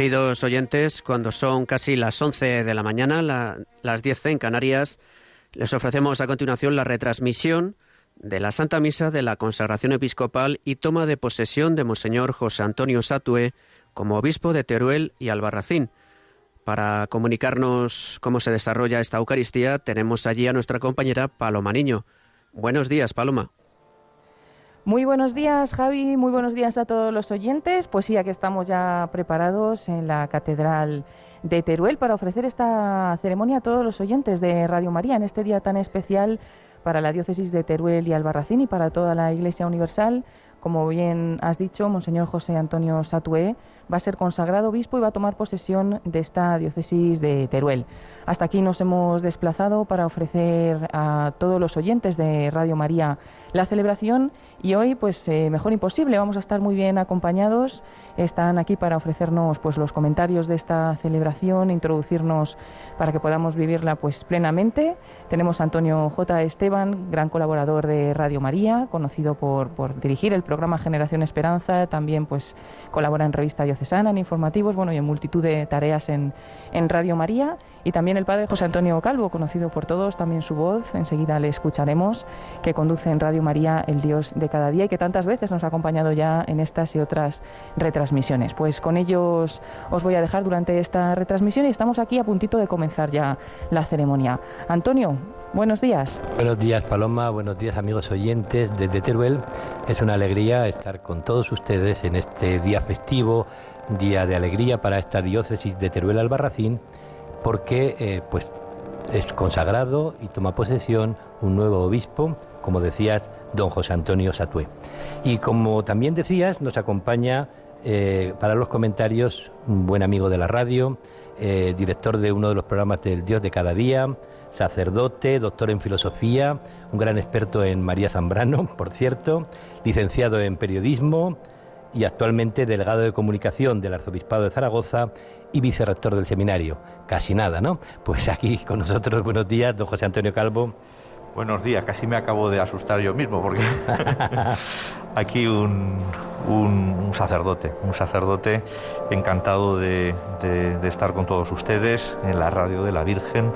Queridos oyentes, cuando son casi las 11 de la mañana, las 10 en Canarias, les ofrecemos a continuación la retransmisión de la Santa Misa de la consagración episcopal y toma de posesión de Monseñor José Antonio Satue como obispo de Teruel y Albarracín. Para comunicarnos cómo se desarrolla esta Eucaristía, tenemos allí a nuestra compañera Paloma Niño. Buenos días, Paloma. Muy buenos días, Javi. Muy buenos días a todos los oyentes. Pues sí, aquí estamos ya preparados en la Catedral de Teruel para ofrecer esta ceremonia a todos los oyentes de Radio María en este día tan especial para la diócesis de Teruel y Albarracín y para toda la Iglesia Universal. Como bien has dicho, Monseñor José Antonio Satué va a ser consagrado obispo y va a tomar posesión de esta diócesis de Teruel. Hasta aquí nos hemos desplazado para ofrecer a todos los oyentes de Radio María la celebración y hoy, pues eh, mejor imposible, vamos a estar muy bien acompañados. Están aquí para ofrecernos pues los comentarios de esta celebración, introducirnos para que podamos vivirla pues plenamente. Tenemos a Antonio J. Esteban, gran colaborador de Radio María, conocido por, por dirigir el programa Generación Esperanza, también pues colabora en Revista Diocesana, en informativos, bueno, y en multitud de tareas en, en Radio María. Y también el padre José Antonio Calvo, conocido por todos, también su voz, enseguida le escucharemos, que conduce en Radio María el Dios de cada día y que tantas veces nos ha acompañado ya en estas y otras retransmisiones. Pues con ellos os voy a dejar durante esta retransmisión y estamos aquí a puntito de comenzar ya la ceremonia. Antonio, Buenos días. Buenos días, Paloma. Buenos días, amigos oyentes desde Teruel. Es una alegría estar con todos ustedes en este día festivo, día de alegría para esta diócesis de Teruel Albarracín porque eh, pues es consagrado y toma posesión un nuevo obispo, como decías, don José Antonio Satué. Y como también decías, nos acompaña eh, para los comentarios un buen amigo de la radio, eh, director de uno de los programas del Dios de cada día, sacerdote, doctor en filosofía, un gran experto en María Zambrano, por cierto, licenciado en periodismo y actualmente delegado de comunicación del Arzobispado de Zaragoza y vicerrector del seminario. Casi nada, ¿no? Pues aquí con nosotros, buenos días, don José Antonio Calvo. Buenos días, casi me acabo de asustar yo mismo, porque aquí un, sacerdote, un sacerdote encantado de, estar con todos ustedes en la radio de la Virgen,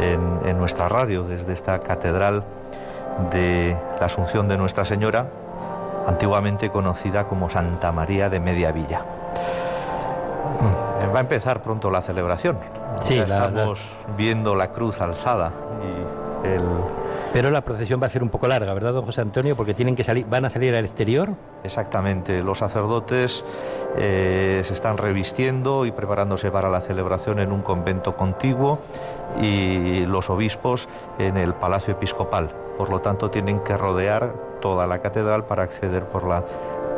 en, en nuestra radio, desde esta catedral de la Asunción de Nuestra Señora, antiguamente conocida como Santa María de Media Villa. Va a empezar pronto la celebración. Sí, estamos viendo la cruz alzada y el pero la procesión va a ser un poco larga, ¿verdad, don José Antonio? Porque tienen que salir, van a salir al exterior. Exactamente. Los sacerdotes eh, se están revistiendo y preparándose para la celebración en un convento contiguo y los obispos en el palacio episcopal. Por lo tanto, tienen que rodear toda la catedral para acceder por la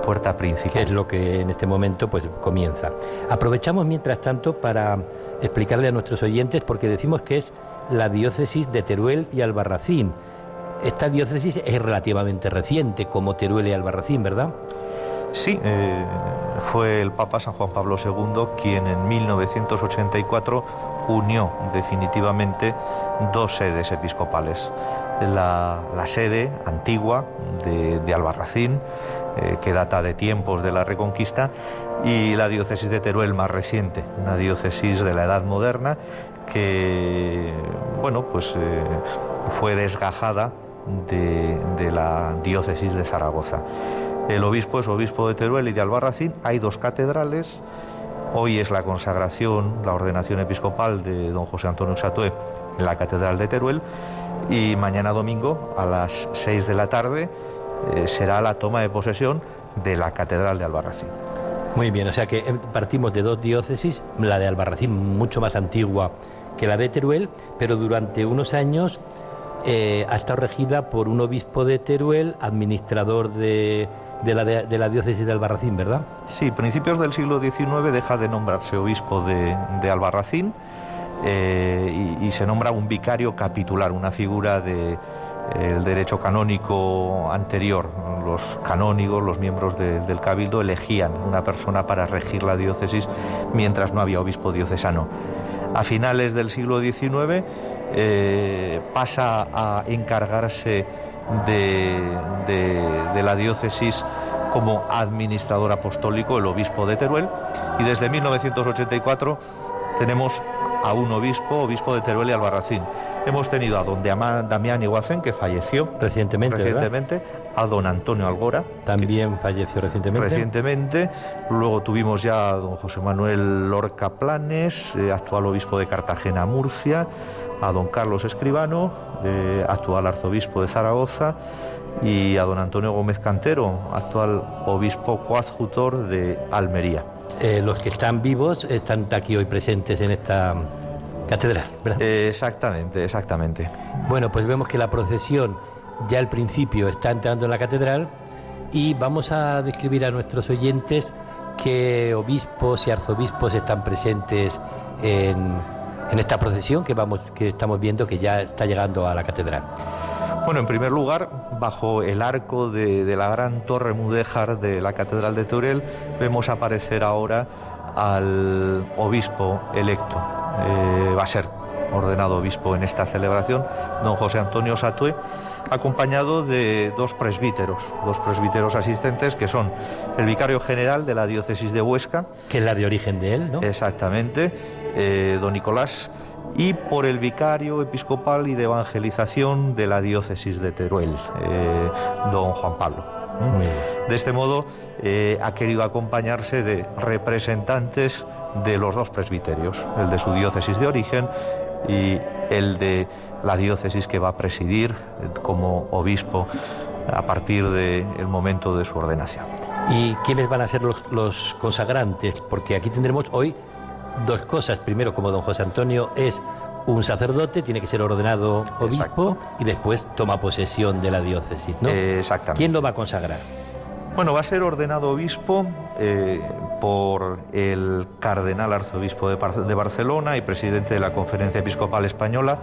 puerta principal. es lo que en este momento pues comienza. Aprovechamos mientras tanto para explicarle a nuestros oyentes porque decimos que es la diócesis de Teruel y Albarracín. Esta diócesis es relativamente reciente como Teruel y Albarracín, ¿verdad? Sí, eh, fue el Papa San Juan Pablo II quien en 1984 unió definitivamente dos sedes episcopales. La, sede antigua de Albarracín, eh, que data de tiempos de la Reconquista, y la diócesis de Teruel más reciente, una diócesis de la Edad Moderna que, bueno, pues eh, fue desgajada de, de la diócesis de Zaragoza. El obispo es obispo de Teruel y de Albarracín. Hay dos catedrales. Hoy es la consagración, la ordenación episcopal de don José Antonio Satué en la Catedral de Teruel. Y mañana domingo a las seis de la tarde eh, será la toma de posesión de la Catedral de Albarracín. Muy bien, o sea que eh, partimos de dos diócesis, la de Albarracín mucho más antigua que la de Teruel, pero durante unos años eh, ha estado regida por un obispo de Teruel, administrador de, de, la, diócesis de Albarracín, ¿verdad? Sí, principios del siglo XIX deja de nombrarse obispo de, Albarracín y, se nombra un vicario capitular, una figura de el derecho canónico anterior. Los canónigos, los miembros del cabildo, elegían una persona para regir la diócesis mientras no había obispo diocesano. A finales del siglo XIX eh, pasa a encargarse de, la diócesis como administrador apostólico el obispo de Teruel y desde 1984 tenemos a un obispo, obispo de Teruel y Albarracín. Hemos tenido a don Damián Iguacén, que falleció recientemente, recientemente a don Antonio Algora. También falleció recientemente. Recientemente. Luego tuvimos ya a don José Manuel Lorca Planes, eh, actual obispo de Cartagena, Murcia, a don Carlos Escribano, eh, actual arzobispo de Zaragoza, y a don Antonio Gómez Cantero, actual obispo coadjutor de Almería. Eh, los que están vivos están aquí hoy presentes en esta catedral, ¿verdad? exactamente, exactamente. Bueno, pues vemos que la procesión ya al principio está entrando en la catedral y vamos a describir a nuestros oyentes qué obispos y arzobispos están presentes en, en esta procesión que, vamos, que estamos viendo que ya está llegando a la catedral. Bueno, en primer lugar, bajo el arco de, la gran torre mudéjar de la Catedral de Teruel, vemos aparecer ahora al obispo electo. Eh, va a ser ordenado obispo en esta celebración, don José Antonio Satue, acompañado de dos presbíteros, dos presbíteros asistentes que son el vicario general de la diócesis de Huesca, que es la de origen de él, ¿no? Exactamente, eh, don Nicolás y por el vicario episcopal y de evangelización de la diócesis de Teruel, eh, don Juan Pablo. De este modo, eh, ha querido acompañarse de representantes de los dos presbiterios, el de su diócesis de origen y el de la diócesis que va a presidir como obispo a partir del momento de su ordenación. ¿Y quiénes van a ser los, los consagrantes? Porque aquí tendremos hoy dos cosas. Primero, como don José Antonio es un sacerdote, tiene que ser ordenado obispo y después toma posesión de la diócesis, ¿no? exactamente. ¿Quién lo va a consagrar? Bueno, va a ser ordenado obispo eh, por el cardenal arzobispo de, Barcelona y presidente de la Conferencia Episcopal Española,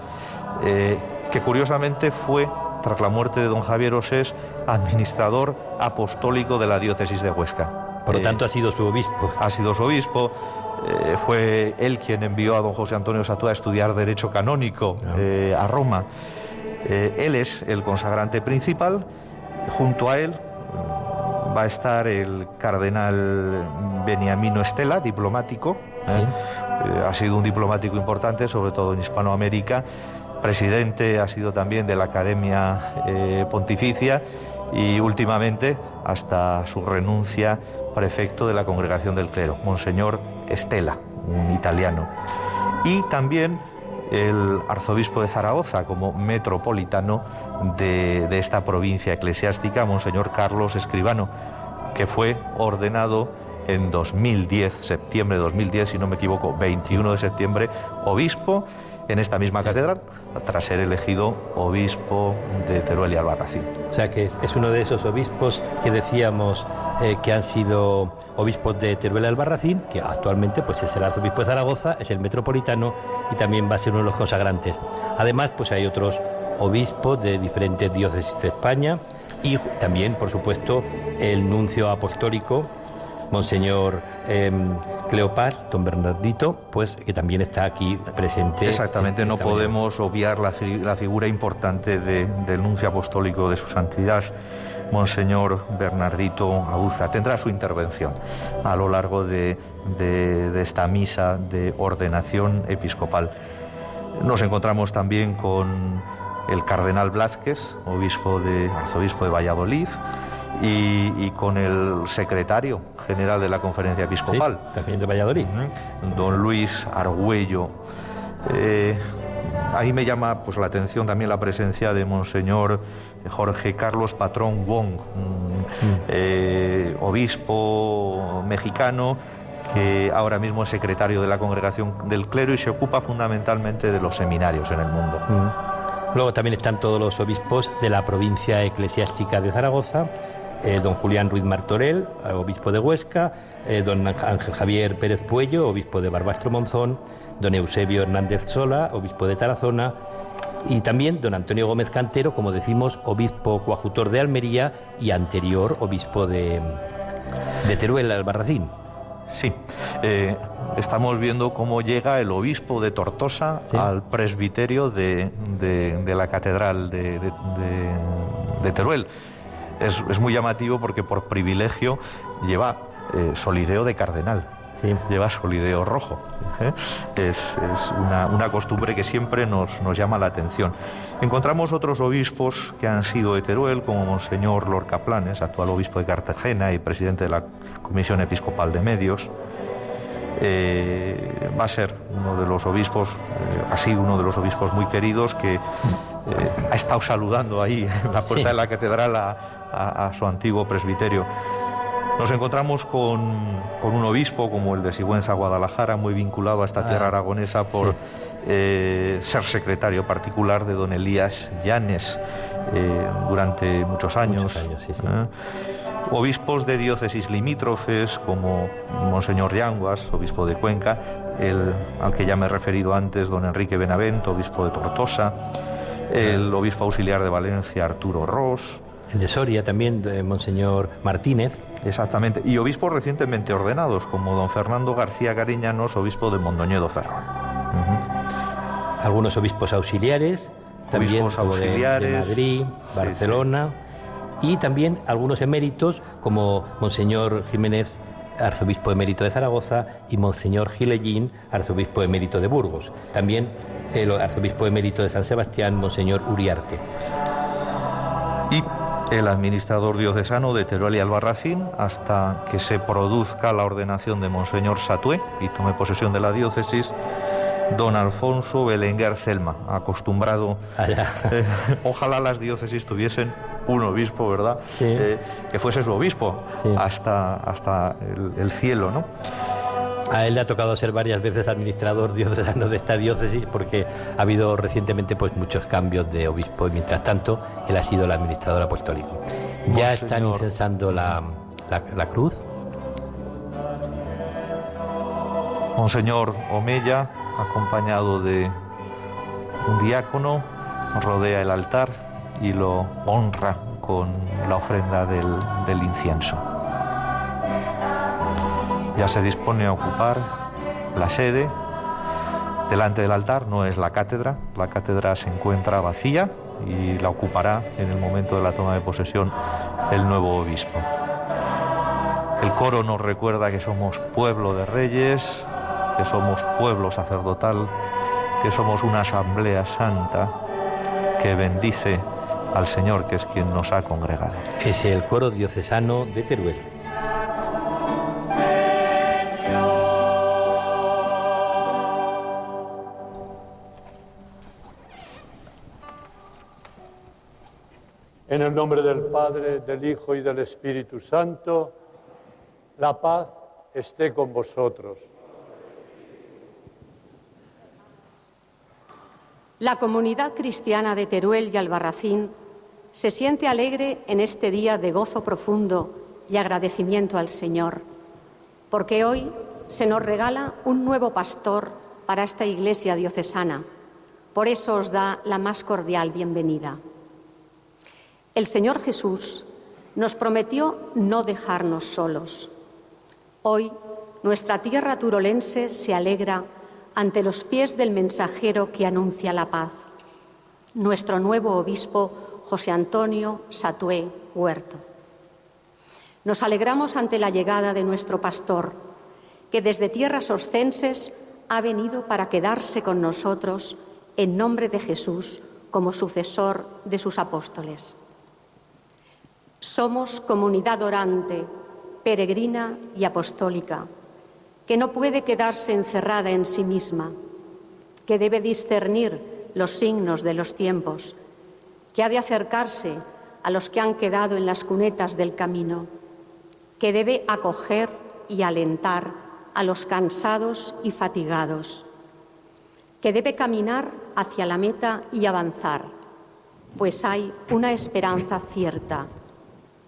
eh, que curiosamente fue, tras la muerte de don Javier Osés, administrador apostólico de la diócesis de Huesca. Por lo eh, tanto, ha sido su obispo. Ha sido su obispo. Eh, fue él quien envió a don José Antonio Satúa a estudiar Derecho Canónico ah. eh, a Roma. Eh, él es el consagrante principal. Junto a él mm, va a estar el cardenal Beniamino Estela, diplomático. ha sido un diplomático importante, sobre todo en Hispanoamérica. Presidente ha sido también de la Academia Pontificia y últimamente, hasta su renuncia, prefecto de la Congregación del Clero, Monseñor Estela, un italiano. Y también el arzobispo de Zaragoza como metropolitano de, esta provincia eclesiástica, Monseñor Carlos Escribano, que fue ordenado en 2010, septiembre de 2010, si no me equivoco, 21 de septiembre, obispo en esta misma catedral, tras ser elegido obispo de Teruel y Albarracín. O sea que es uno de esos obispos que decíamos eh, que han sido obispos de Teruel y Albarracín, que actualmente pues es el arzobispo de Zaragoza, es el metropolitano y también va a ser uno de los consagrantes. Además, pues hay otros obispos de diferentes diócesis de España y también, por supuesto, el nuncio apostólico, Monseñor eh, don Bernardito, pues que también está aquí presente. Exactamente, no podemos obviar la, figura importante del nuncio apostólico de su santidad. Monseñor Bernardito Aguza. Tendrá su intervención a lo largo de, esta misa de ordenación episcopal. Nos encontramos también con el cardenal Blázquez, obispo de, arzobispo de Valladolid, y, con el secretario general de la conferencia episcopal. también de Valladolid. Don Luis Argüello. Eh, ahí me llama pues, la atención también la presencia de Monseñor Jorge Carlos Patrón Wong, mm. eh, obispo mexicano que ahora mismo es secretario de la congregación del clero y se ocupa fundamentalmente de los seminarios en el mundo. Mm. Luego también están todos los obispos de la provincia eclesiástica de Zaragoza, eh, don Julián Ruiz Martorell, obispo de Huesca, eh, don Ángel Javier Pérez Puello, obispo de Barbastro Monzón, don Eusebio Hernández Sola, obispo de Tarazona, y también don Antonio Gómez Cantero, como decimos, obispo coadjutor de Almería y anterior obispo de, de Teruel, Albarracín. Sí, eh, estamos viendo cómo llega el obispo de Tortosa al presbiterio de, la catedral de, Teruel. Es, muy llamativo porque por privilegio lleva eh, solideo de cardenal. Lleva solideo rojo. ¿eh? Es, una, costumbre que siempre nos, nos, llama la atención. Encontramos otros obispos que han sido de Teruel, como Monseñor Lorca Planes, actual obispo de Cartagena y presidente de la Comisión Episcopal de Medios. Eh, va a ser uno de los obispos, ha sido uno de los obispos muy queridos que ha estado saludando ahí en la puerta de la catedral a, a, su antiguo presbiterio. Nos encontramos con, un obispo como el de Sigüenza, Guadalajara, muy vinculado a esta ah, tierra aragonesa por eh, ser secretario particular de don Elías Llanes eh, durante muchos años. ¿eh? Obispos de diócesis limítrofes como Monseñor Yanguas, obispo de Cuenca, el, al que ya me he referido antes, don Enrique Benavento, obispo de Tortosa, el obispo auxiliar de Valencia, Arturo Ross, el de Soria también, de Monseñor Martínez. Exactamente, y obispos recientemente ordenados, como don Fernando García Gariñanos, obispo de Mondoñedo Ferrol. Algunos obispos auxiliares, también auxiliares, de, Madrid, Barcelona, y también algunos eméritos, como Monseñor Jiménez arzobispo emérito de Zaragoza, y Monseñor Gilellín, arzobispo emérito de Burgos. También el arzobispo emérito de San Sebastián, Monseñor Uriarte. Y el administrador diocesano de Teruel y Albarracín hasta que se produzca la ordenación de Monseñor Satué y tome posesión de la diócesis, don Alfonso Belenguer Celma, acostumbrado. Eh, ojalá las diócesis tuviesen un obispo, ¿verdad? Eh, que fuese su obispo hasta, hasta el, el cielo, ¿no? A él le ha tocado ser varias veces administrador diocesano de esta diócesis porque ha habido recientemente pues muchos cambios de obispo y mientras tanto él ha sido el administrador apostólico. Ya están incensando la, la, cruz. Monseñor Omeya, acompañado de un diácono, rodea el altar y lo honra con la ofrenda del incienso ya se dispone a ocupar la sede. Delante del altar no es la cátedra, la cátedra se encuentra vacía y la ocupará en el momento de la toma de posesión el nuevo obispo. El coro nos recuerda que somos pueblo de reyes, que somos pueblo sacerdotal, que somos una asamblea santa que bendice al Señor, que es quien nos ha congregado. Es el coro diocesano de Teruel. En el nombre del Padre, del Hijo y del Espíritu Santo, la paz esté con vosotros. La comunidad cristiana de Teruel y Albarracín se siente alegre en este día de gozo profundo y agradecimiento al Señor, porque hoy se nos regala un nuevo pastor para esta iglesia diocesana. Por eso os da la más cordial bienvenida. El Señor Jesús nos prometió no dejarnos solos. Hoy nuestra tierra turolense se alegra ante los pies del mensajero que anuncia la paz, nuestro nuevo obispo José Antonio Satué Huerto. Nos alegramos ante la llegada de nuestro pastor, que desde tierras oscenses ha venido para quedarse con nosotros en nombre de Jesús como sucesor de sus apóstoles. Somos comunidad orante, peregrina y apostólica, que no puede quedarse encerrada en sí misma, que debe discernir los signos de los tiempos, que ha de acercarse a los que han quedado en las cunetas del camino, que debe acoger y alentar a los cansados y fatigados, que debe caminar hacia la meta y avanzar, pues hay una esperanza cierta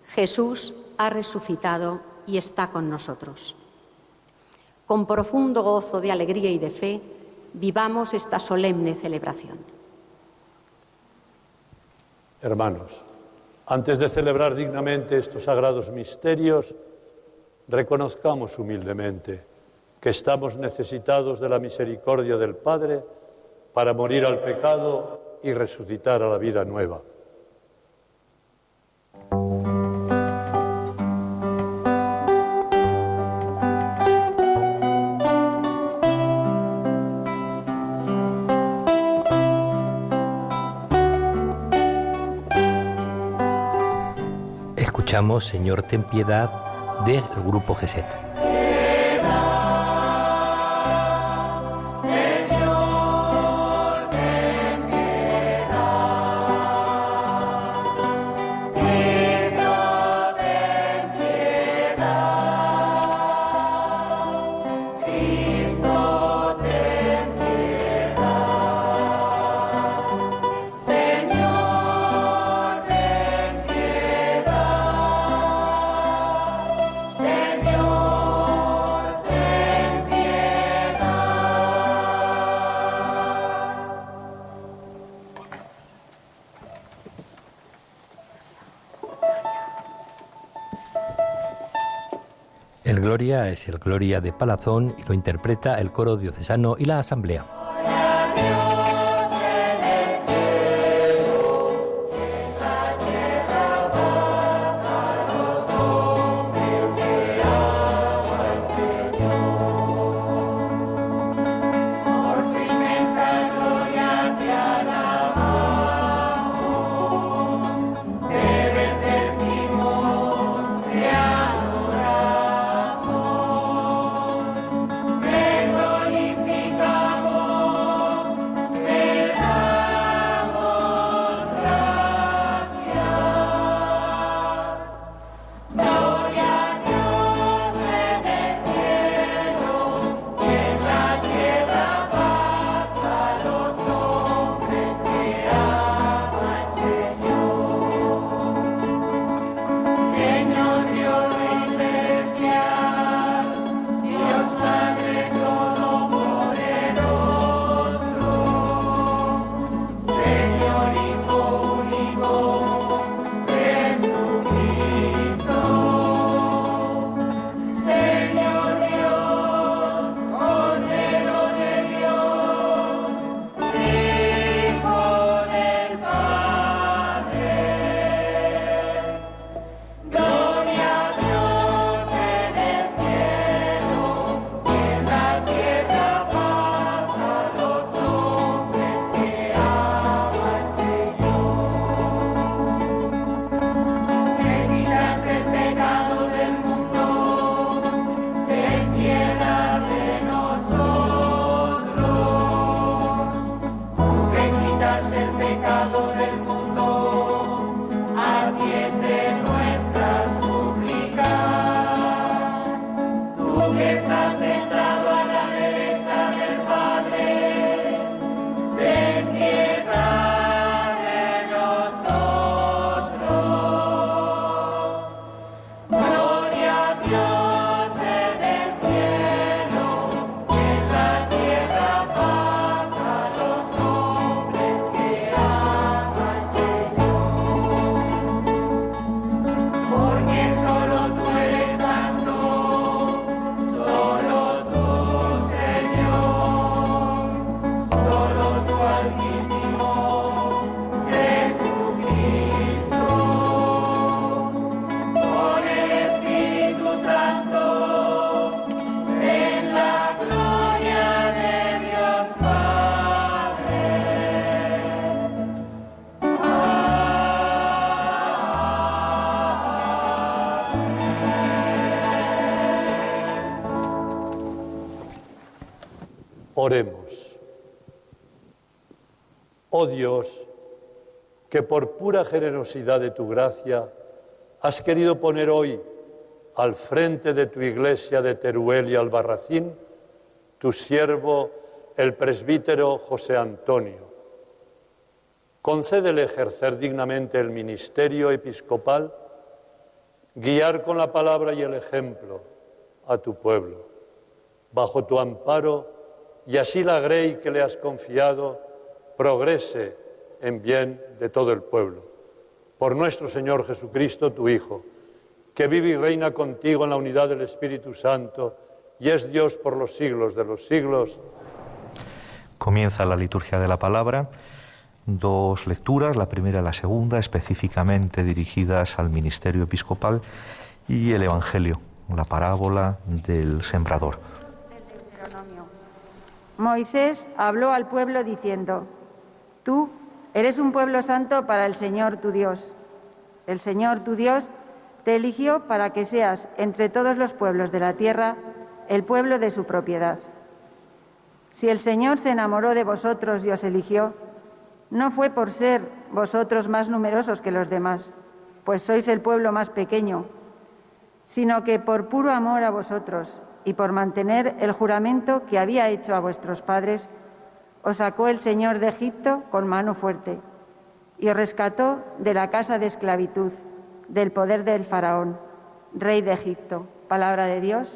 Jesús ha resucitado y está con nosotros. Con profundo gozo de alegría y de fe, vivamos esta solemne celebración. Hermanos, antes de celebrar dignamente estos sagrados misterios, reconozcamos humildemente que estamos necesitados de la misericordia del Padre para morir al pecado y resucitar a la vida nueva. Señor ten piedad del grupo GESET. El Gloria de Palazón y lo interpreta el coro diocesano y la asamblea. Que por pura generosidad de tu gracia has querido poner hoy al frente de tu iglesia de Teruel y Albarracín tu siervo, el presbítero José Antonio. Concédele ejercer dignamente el ministerio episcopal, guiar con la palabra y el ejemplo a tu pueblo. Bajo tu amparo, y así la grey que le has confiado progrese en bien de todo el pueblo. Por nuestro Señor Jesucristo, tu Hijo, que vive y reina contigo en la unidad del Espíritu Santo y es Dios por los siglos de los siglos. Comienza la liturgia de la palabra. Dos lecturas, la primera y la segunda, específicamente dirigidas al ministerio episcopal, y el Evangelio, la parábola del sembrador. Moisés habló al pueblo diciendo, Tú eres un pueblo santo para el Señor tu Dios. El Señor tu Dios te eligió para que seas entre todos los pueblos de la tierra el pueblo de su propiedad. Si el Señor se enamoró de vosotros y os eligió, no fue por ser vosotros más numerosos que los demás, pues sois el pueblo más pequeño, sino que por puro amor a vosotros y por mantener el juramento que había hecho a vuestros padres, os sacó el Señor de Egipto con mano fuerte y os rescató de la casa de esclavitud, del poder del faraón, rey de Egipto. Palabra de Dios.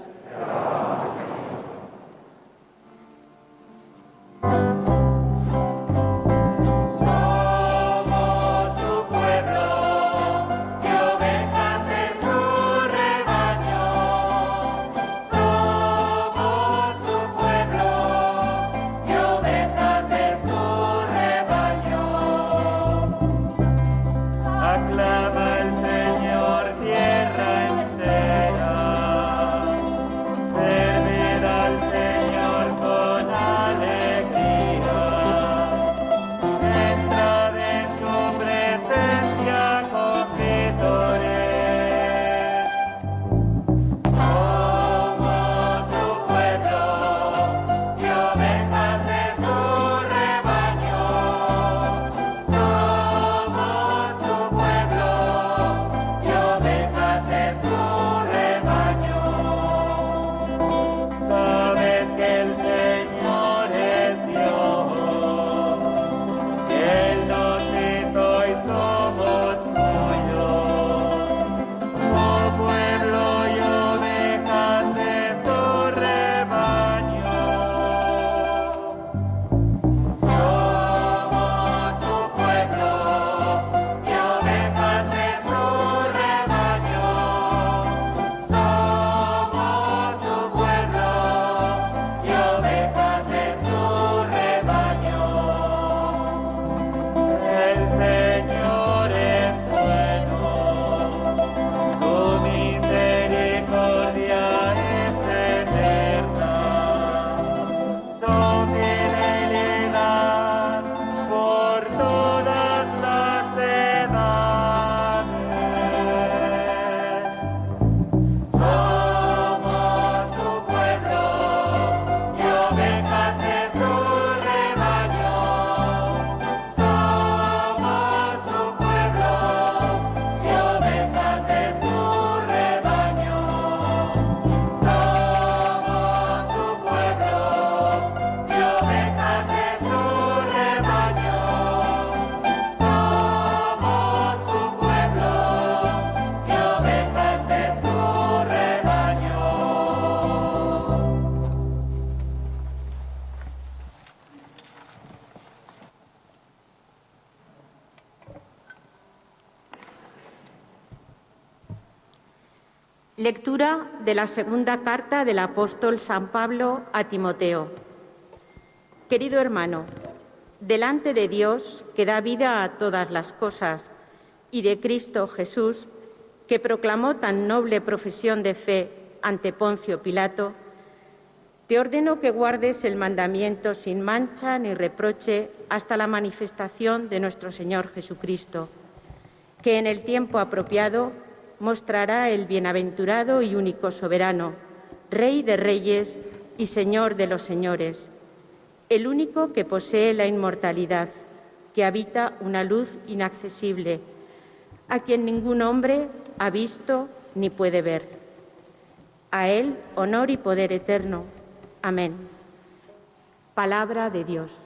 Lectura de la segunda carta del apóstol San Pablo a Timoteo. Querido hermano, delante de Dios, que da vida a todas las cosas, y de Cristo Jesús, que proclamó tan noble profesión de fe ante Poncio Pilato, te ordeno que guardes el mandamiento sin mancha ni reproche hasta la manifestación de nuestro Señor Jesucristo, que en el tiempo apropiado mostrará el bienaventurado y único soberano, Rey de reyes y Señor de los señores, el único que posee la inmortalidad, que habita una luz inaccesible, a quien ningún hombre ha visto ni puede ver. A Él honor y poder eterno. Amén. Palabra de Dios.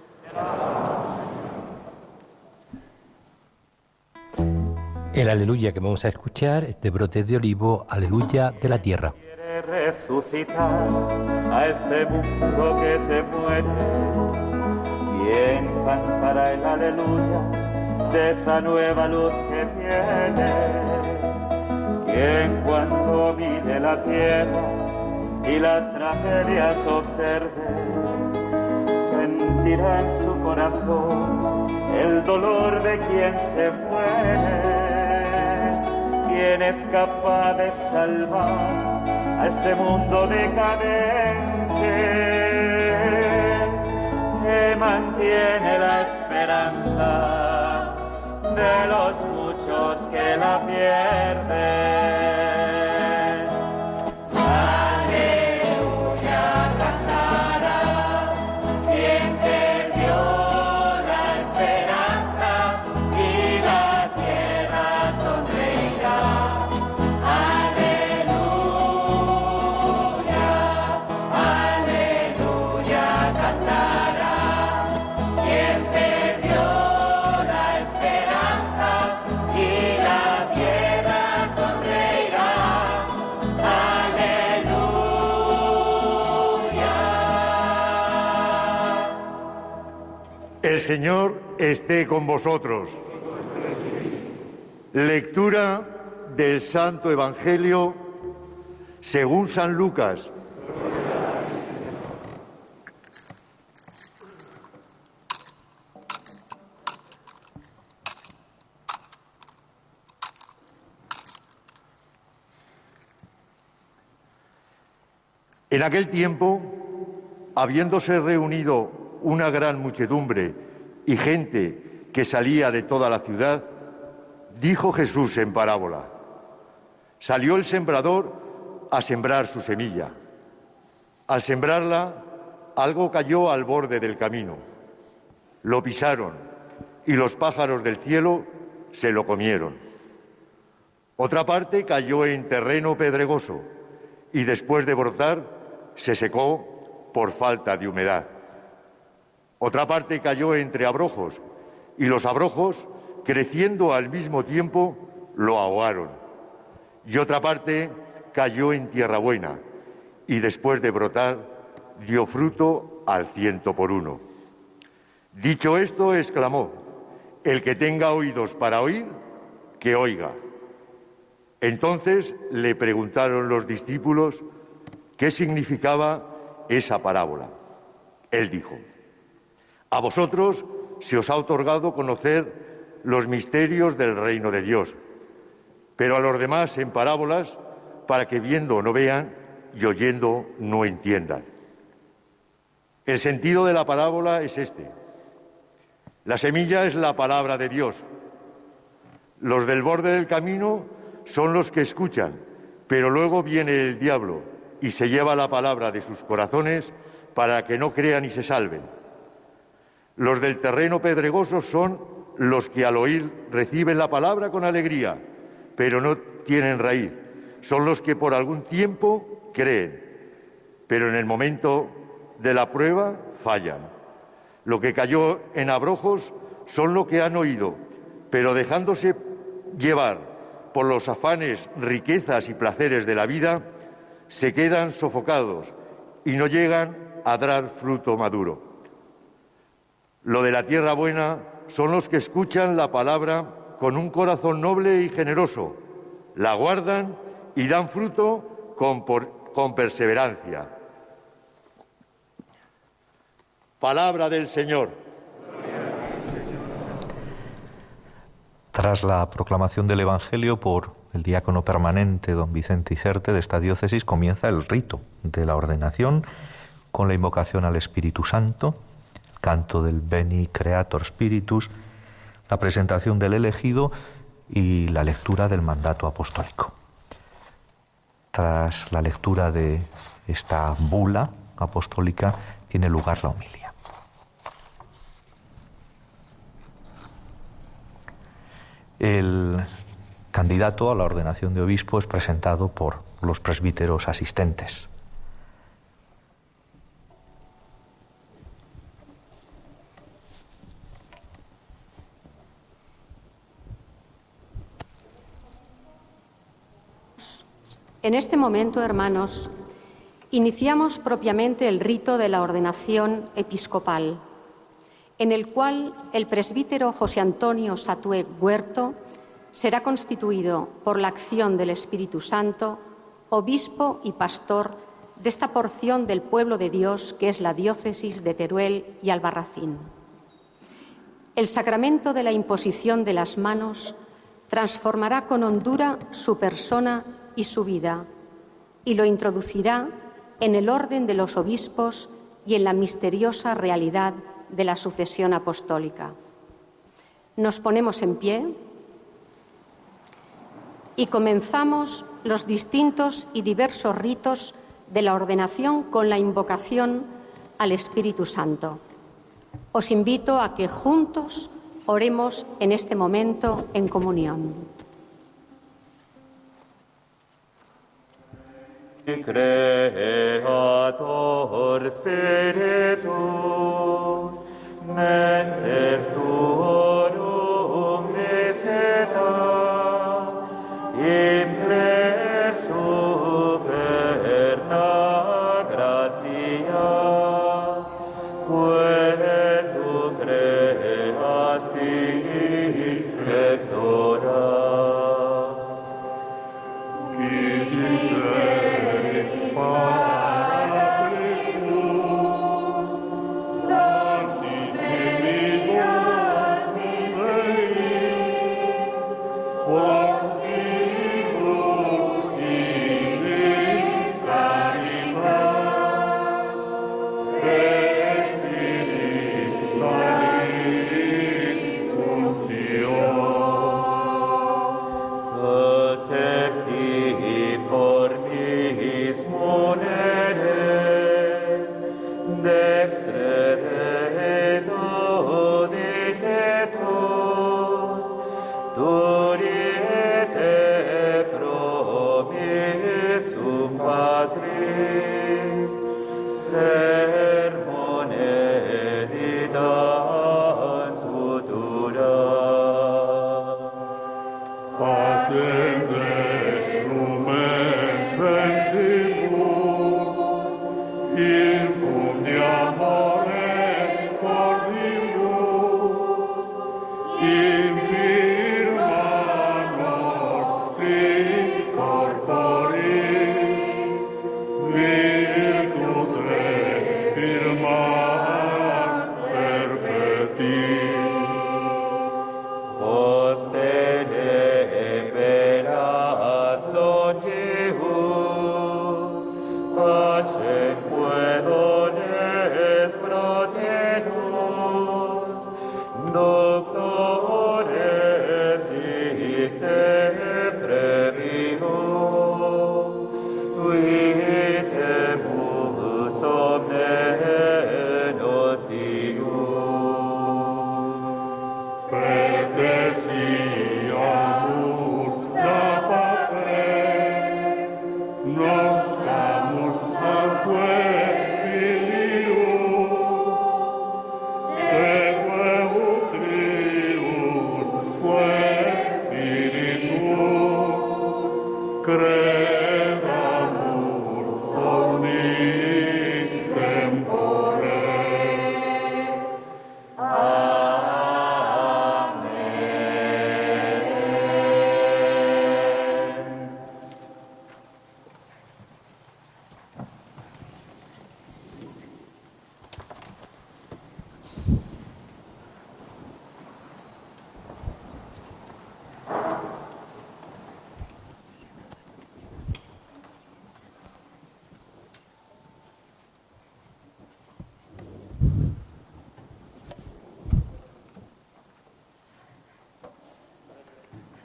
El aleluya que vamos a escuchar es de brotes de olivo, aleluya de la tierra. Quiere resucitar a este mundo que se muere. ¿Quién cantará el aleluya de esa nueva luz que viene? ¿Quién cuando mire la tierra y las tragedias observe, sentirá en su corazón el dolor de quien se muere? ¿Quién es capaz de salvar a ese mundo decadente que mantiene la esperanza de los muchos que la pierden. Señor esté con vosotros. Lectura del Santo Evangelio según San Lucas. En aquel tiempo, habiéndose reunido una gran muchedumbre y gente que salía de toda la ciudad, dijo Jesús en parábola, salió el sembrador a sembrar su semilla. Al sembrarla, algo cayó al borde del camino. Lo pisaron y los pájaros del cielo se lo comieron. Otra parte cayó en terreno pedregoso y después de brotar se secó por falta de humedad. Otra parte cayó entre abrojos y los abrojos, creciendo al mismo tiempo, lo ahogaron. Y otra parte cayó en tierra buena y después de brotar dio fruto al ciento por uno. Dicho esto, exclamó, el que tenga oídos para oír, que oiga. Entonces le preguntaron los discípulos, ¿Qué significaba esa parábola? Él dijo, a vosotros se os ha otorgado conocer los misterios del reino de Dios, pero a los demás en parábolas para que viendo no vean y oyendo no entiendan. El sentido de la parábola es este. La semilla es la palabra de Dios. Los del borde del camino son los que escuchan, pero luego viene el diablo y se lleva la palabra de sus corazones para que no crean y se salven. Los del terreno pedregoso son los que al oír reciben la palabra con alegría, pero no tienen raíz. Son los que por algún tiempo creen, pero en el momento de la prueba fallan. Lo que cayó en abrojos son lo que han oído, pero dejándose llevar por los afanes, riquezas y placeres de la vida, se quedan sofocados y no llegan a dar fruto maduro. Lo de la tierra buena son los que escuchan la palabra con un corazón noble y generoso, la guardan y dan fruto con, perseverancia. Palabra del Señor. Tras la proclamación del Evangelio por el diácono permanente don Vicente Iserte de esta diócesis, comienza el rito de la ordenación con la invocación al Espíritu Santo, canto del Beni Creator Spiritus, la presentación del elegido y la lectura del mandato apostólico. Tras la lectura de esta bula apostólica tiene lugar la homilia. El candidato a la ordenación de obispo es presentado por los presbíteros asistentes. En este momento, hermanos, iniciamos propiamente el rito de la ordenación episcopal, en el cual el presbítero José Antonio Satué Huerto será constituido por la acción del Espíritu Santo obispo y pastor de esta porción del pueblo de Dios que es la diócesis de Teruel y Albarracín. El sacramento de la imposición de las manos transformará con hondura su persona y su vida y lo introducirá en el orden de los obispos y en la misteriosa realidad de la sucesión apostólica. Nos ponemos en pie y comenzamos los distintos y diversos ritos de la ordenación con la invocación al Espíritu Santo. Os invito a que juntos oremos en este momento en comunión. Creator Spiritus, mentes tuorum,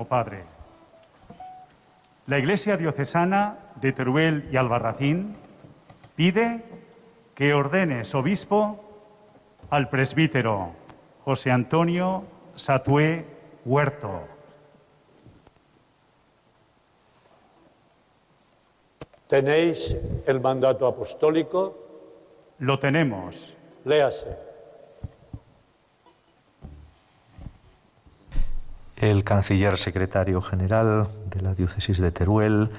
Padre. La Iglesia Diocesana de Teruel y Albarracín pide que ordenes obispo al presbítero José Antonio Satué Huerto. ¿Tenéis el mandato apostólico? Lo tenemos. Léase. El canciller secretario general de la diócesis de Teruel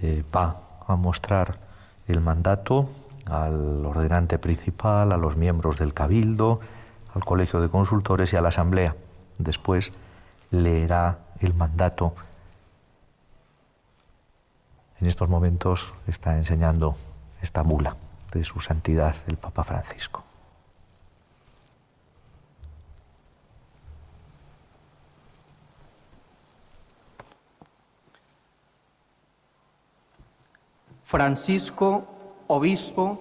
eh, va a mostrar el mandato al ordenante principal, a los miembros del cabildo, al colegio de consultores y a la asamblea. Después leerá el mandato. En estos momentos está enseñando esta bula de su santidad el Papa Francisco. Francisco, obispo,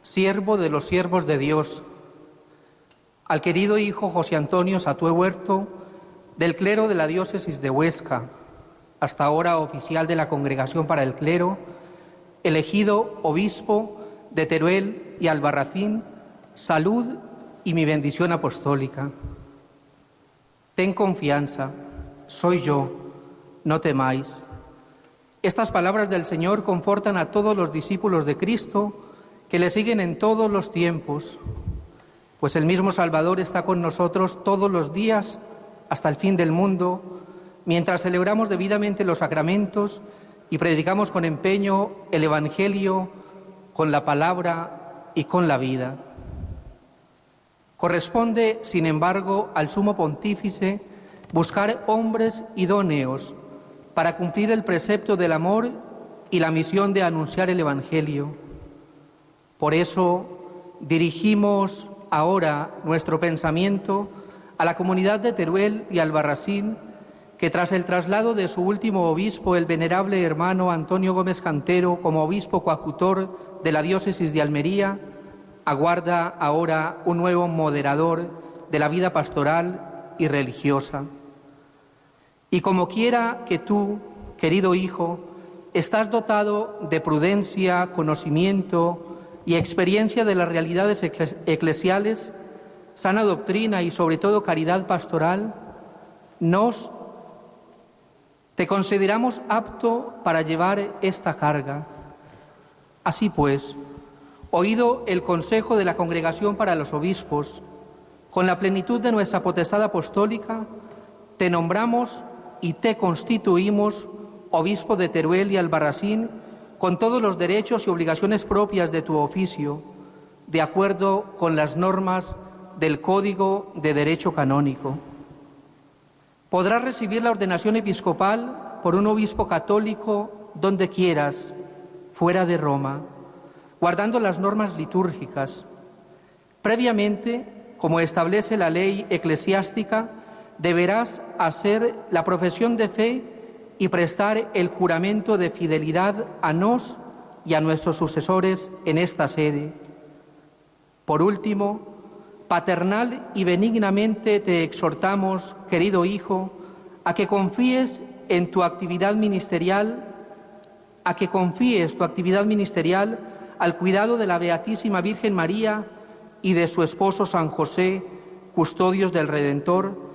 siervo de los siervos de Dios, al querido hijo José Antonio Satué Huerto, del clero de la diócesis de Huesca, hasta ahora oficial de la Congregación para el Clero, elegido obispo de Teruel y Albarracín, salud y mi bendición apostólica. Ten confianza, soy yo, no temáis. Estas palabras del Señor confortan a todos los discípulos de Cristo que le siguen en todos los tiempos, pues el mismo Salvador está con nosotros todos los días hasta el fin del mundo, mientras celebramos debidamente los sacramentos y predicamos con empeño el Evangelio con la palabra y con la vida. Corresponde, sin embargo, al sumo pontífice buscar hombres idóneos para cumplir el precepto del amor y la misión de anunciar el Evangelio. Por eso dirigimos ahora nuestro pensamiento a la comunidad de Teruel y Albarracín, que tras el traslado de su último obispo, el venerable hermano Antonio Gómez Cantero, como obispo coadjutor de la diócesis de Almería, aguarda ahora un nuevo moderador de la vida pastoral y religiosa. Y como quiera que tú, querido hijo, estás dotado de prudencia, conocimiento y experiencia de las realidades eclesiales, sana doctrina y sobre todo caridad pastoral, nos te consideramos apto para llevar esta carga. Así pues, oído el consejo de la Congregación para los Obispos, con la plenitud de nuestra potestad apostólica, te nombramos y te constituimos obispo de Teruel y Albarracín con todos los derechos y obligaciones propias de tu oficio, de acuerdo con las normas del Código de Derecho Canónico. Podrás recibir la ordenación episcopal por un obispo católico donde quieras, fuera de Roma guardando las normas litúrgicas. Previamente, como establece la ley eclesiástica, deberás hacer la profesión de fe y prestar el juramento de fidelidad a nos y a nuestros sucesores en esta sede. Por último, paternal y benignamente te exhortamos, querido Hijo, a que confíes en tu actividad ministerial, a que confíes tu actividad ministerial al cuidado de la Beatísima Virgen María y de su esposo San José, custodios del Redentor,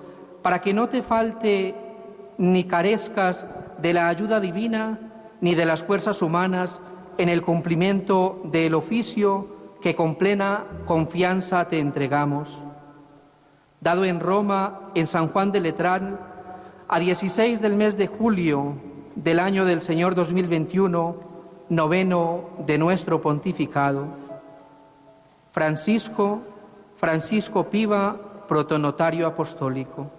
para que no te falte ni carezcas de la ayuda divina ni de las fuerzas humanas en el cumplimiento del oficio que con plena confianza te entregamos. Dado en Roma, en San Juan de Letrán, a 16 del mes de julio del año del Señor 2021, noveno de nuestro pontificado, Francisco, Francisco Piva, protonotario apostólico.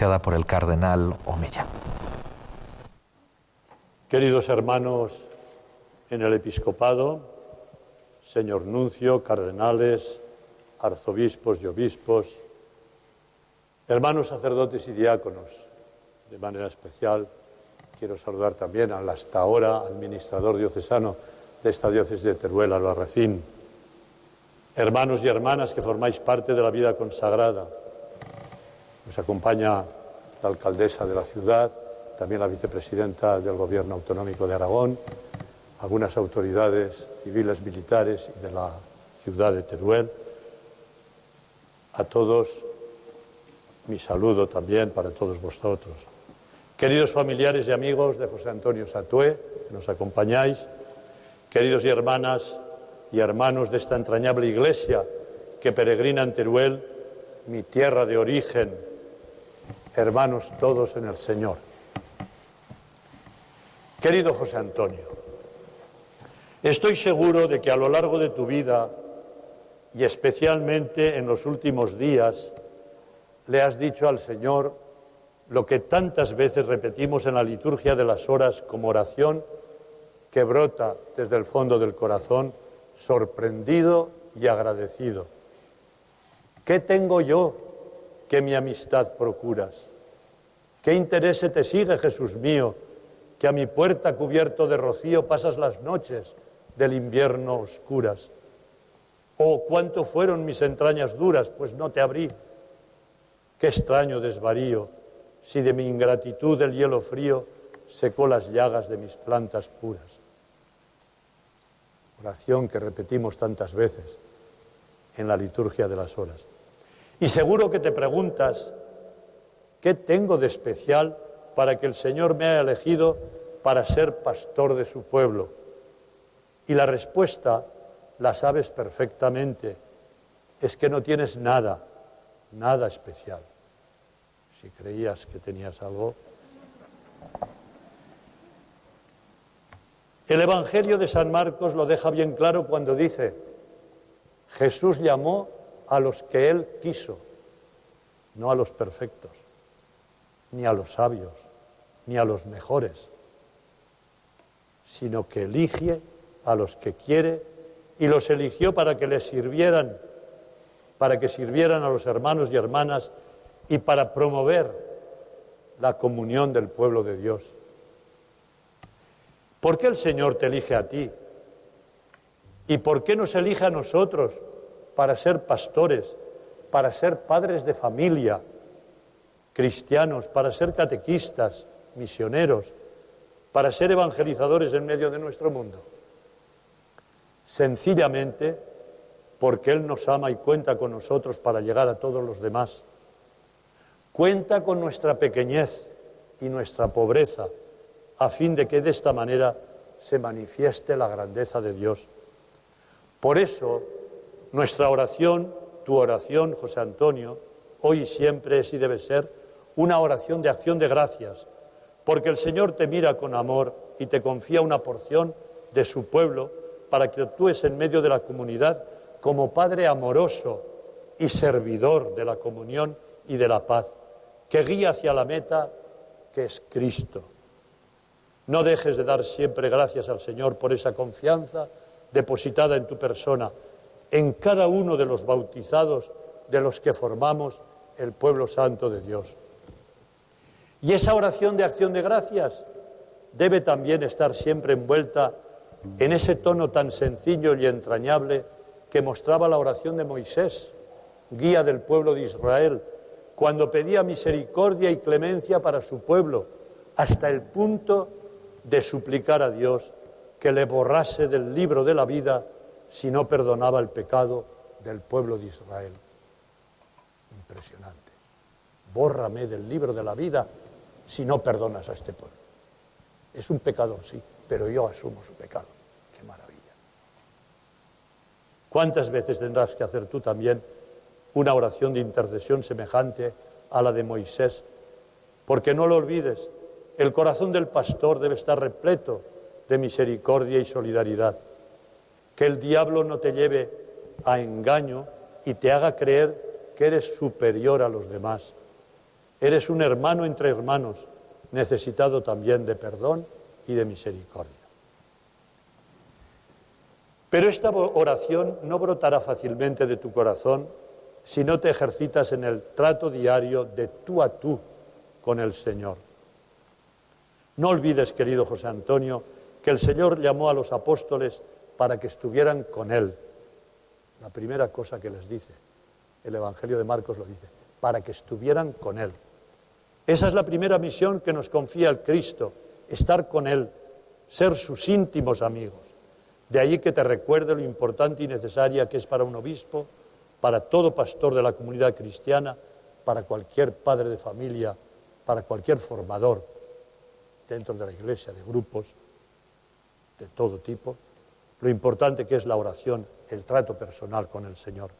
Por el cardenal Omeya. Queridos hermanos en el episcopado, señor nuncio, cardenales, arzobispos y obispos, hermanos sacerdotes y diáconos, de manera especial quiero saludar también al hasta ahora administrador diocesano de esta diócesis de Teruel, Albarracín, hermanos y hermanas que formáis parte de la vida consagrada, nos acompaña la alcaldesa de la ciudad, también la vicepresidenta del Gobierno Autonómico de Aragón, algunas autoridades civiles, militares y de la ciudad de Teruel. A todos mi saludo también para todos vosotros. Queridos familiares y amigos de José Antonio Satué, que nos acompañáis, queridos y hermanas y hermanos de esta entrañable iglesia que peregrina en Teruel, mi tierra de origen, hermanos todos en el Señor. Querido José Antonio, estoy seguro de que a lo largo de tu vida y especialmente en los últimos días le has dicho al Señor lo que tantas veces repetimos en la liturgia de las horas como oración que brota desde el fondo del corazón, sorprendido y agradecido. ¿Qué tengo yo que mi amistad procuras? ¿Qué interés te sigue, Jesús mío, que a mi puerta cubierto de rocío pasas las noches del invierno oscuras? O cuánto fueron mis entrañas duras, pues no te abrí. Qué extraño desvarío, si de mi ingratitud el hielo frío secó las llagas de mis plantas puras. Oración que repetimos tantas veces en la liturgia de las horas. Y seguro que te preguntas, ¿qué tengo de especial para que el Señor me haya elegido para ser pastor de su pueblo? Y la respuesta la sabes perfectamente, es que no tienes nada, nada especial. Si creías que tenías algo. El Evangelio de San Marcos lo deja bien claro cuando dice, Jesús llamó a los que Él quiso, no a los perfectos, ni a los sabios, ni a los mejores, sino que elige a los que quiere y los eligió para que les sirvieran, para que sirvieran a los hermanos y hermanas y para promover la comunión del pueblo de Dios. ¿Por qué el Señor te elige a ti? ¿Y por qué nos elige a nosotros para ser pastores, para ser padres de familia, cristianos, para ser catequistas, misioneros, para ser evangelizadores en medio de nuestro mundo? Sencillamente porque Él nos ama y cuenta con nosotros para llegar a todos los demás. Cuenta con nuestra pequeñez y nuestra pobreza a fin de que de esta manera se manifieste la grandeza de Dios. Por eso, nuestra oración, tu oración, José Antonio, hoy y siempre es y debe ser una oración de acción de gracias, porque el Señor te mira con amor y te confía una porción de su pueblo para que actúes en medio de la comunidad como Padre amoroso y servidor de la comunión y de la paz, que guía hacia la meta que es Cristo. No dejes de dar siempre gracias al Señor por esa confianza depositada en tu persona, en cada uno de los bautizados de los que formamos el pueblo santo de Dios. Y esa oración de acción de gracias debe también estar siempre envuelta en ese tono tan sencillo y entrañable que mostraba la oración de Moisés, guía del pueblo de Israel, cuando pedía misericordia y clemencia para su pueblo, hasta el punto de suplicar a Dios que le borrase del libro de la vida si no perdonaba el pecado del pueblo de Israel. Impresionante. Bórrame del libro de la vida si no perdonas a este pueblo. Es un pecador, sí, pero yo asumo su pecado. Qué maravilla. ¿Cuántas veces tendrás que hacer tú también una oración de intercesión semejante a la de Moisés? Porque no lo olvides, el corazón del pastor debe estar repleto de misericordia y solidaridad. Que el diablo no te lleve a engaño y te haga creer que eres superior a los demás. Eres un hermano entre hermanos, necesitado también de perdón y de misericordia. Pero esta oración no brotará fácilmente de tu corazón si no te ejercitas en el trato diario de tú a tú con el Señor. No olvides, querido José Antonio, que el Señor llamó a los apóstoles para que estuvieran con Él. La primera cosa que les dice, el Evangelio de Marcos lo dice, para que estuvieran con Él. Esa es la primera misión que nos confía el Cristo, estar con Él, ser sus íntimos amigos. De ahí que te recuerde lo importante y necesaria que es para un obispo, para todo pastor de la comunidad cristiana, para cualquier padre de familia, para cualquier formador, dentro de la iglesia, de grupos de todo tipo, lo importante que es la oración, el trato personal con el Señor.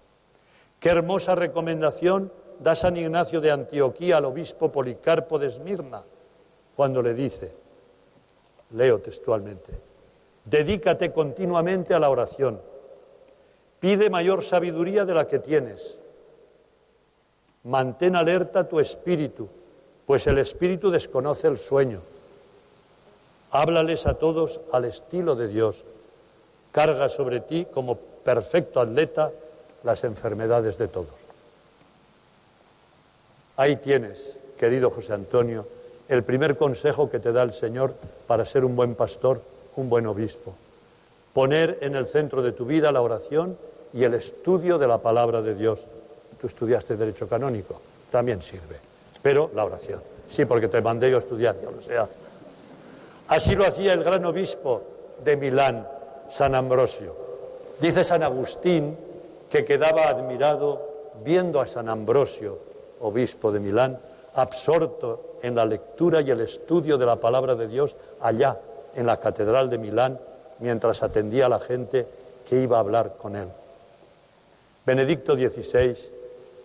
Qué hermosa recomendación da San Ignacio de Antioquía al obispo Policarpo de Esmirna cuando le dice, leo textualmente, dedícate continuamente a la oración, pide mayor sabiduría de la que tienes, mantén alerta tu espíritu, pues el espíritu desconoce el sueño Háblales a todos al estilo de Dios. Carga sobre ti como perfecto atleta las enfermedades de todos. Ahí tienes, querido José Antonio, el primer consejo que te da el Señor para ser un buen pastor, un buen obispo. Poner en el centro de tu vida la oración y el estudio de la palabra de Dios. Tú estudiaste Derecho Canónico, también sirve. Pero la oración. Sí, porque te mandé yo a estudiar, ya lo sea. Así lo hacía el gran obispo de Milán, San Ambrosio. Dice San Agustín que quedaba admirado viendo a San Ambrosio, obispo de Milán, absorto en la lectura y el estudio de la palabra de Dios allá en la Catedral de Milán, mientras atendía a la gente que iba a hablar con él. Benedicto XVI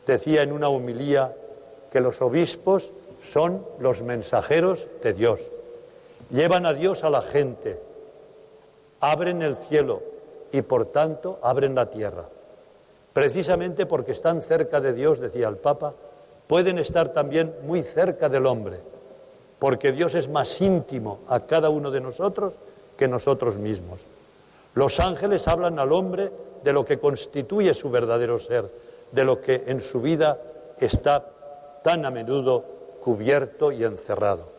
decía en una humilía que los obispos son los mensajeros de Dios. Llevan a Dios a la gente, abren el cielo y por tanto abren la tierra. Precisamente porque están cerca de Dios, decía el Papa, pueden estar también muy cerca del hombre, porque Dios es más íntimo a cada uno de nosotros que nosotros mismos. Los ángeles hablan al hombre de lo que constituye su verdadero ser, de lo que en su vida está tan a menudo cubierto y encerrado.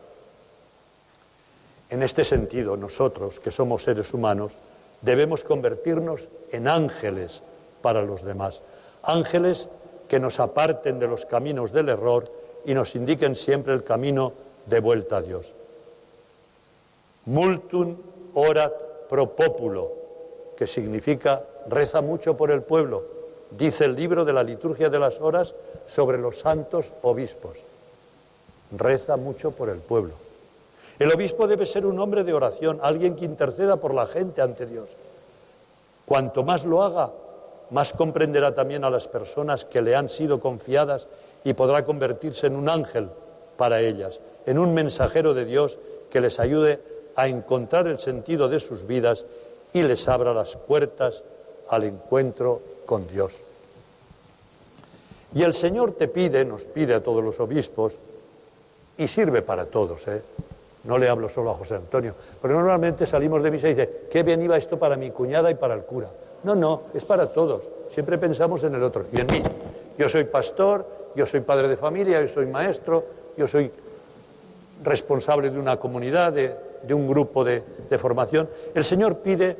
En este sentido, nosotros, que somos seres humanos, debemos convertirnos en ángeles para los demás, ángeles que nos aparten de los caminos del error y nos indiquen siempre el camino de vuelta a Dios. Multum orat pro populo, que significa reza mucho por el pueblo, dice el libro de la liturgia de las horas sobre los santos obispos. Reza mucho por el pueblo. El obispo debe ser un hombre de oración, alguien que interceda por la gente ante Dios. Cuanto más lo haga, más comprenderá también a las personas que le han sido confiadas y podrá convertirse en un ángel para ellas, en un mensajero de Dios que les ayude a encontrar el sentido de sus vidas y les abra las puertas al encuentro con Dios. Y el Señor te pide, nos pide a todos los obispos, y sirve para todos, ¿eh? No le hablo solo a José Antonio, pero normalmente salimos de misa y dice, qué bien iba esto para mi cuñada y para el cura. No, no, es para todos. Siempre pensamos en el otro y en mí. Yo soy pastor, yo soy padre de familia, yo soy maestro, yo soy responsable de una comunidad, de, un grupo de, de formación. El Señor pide,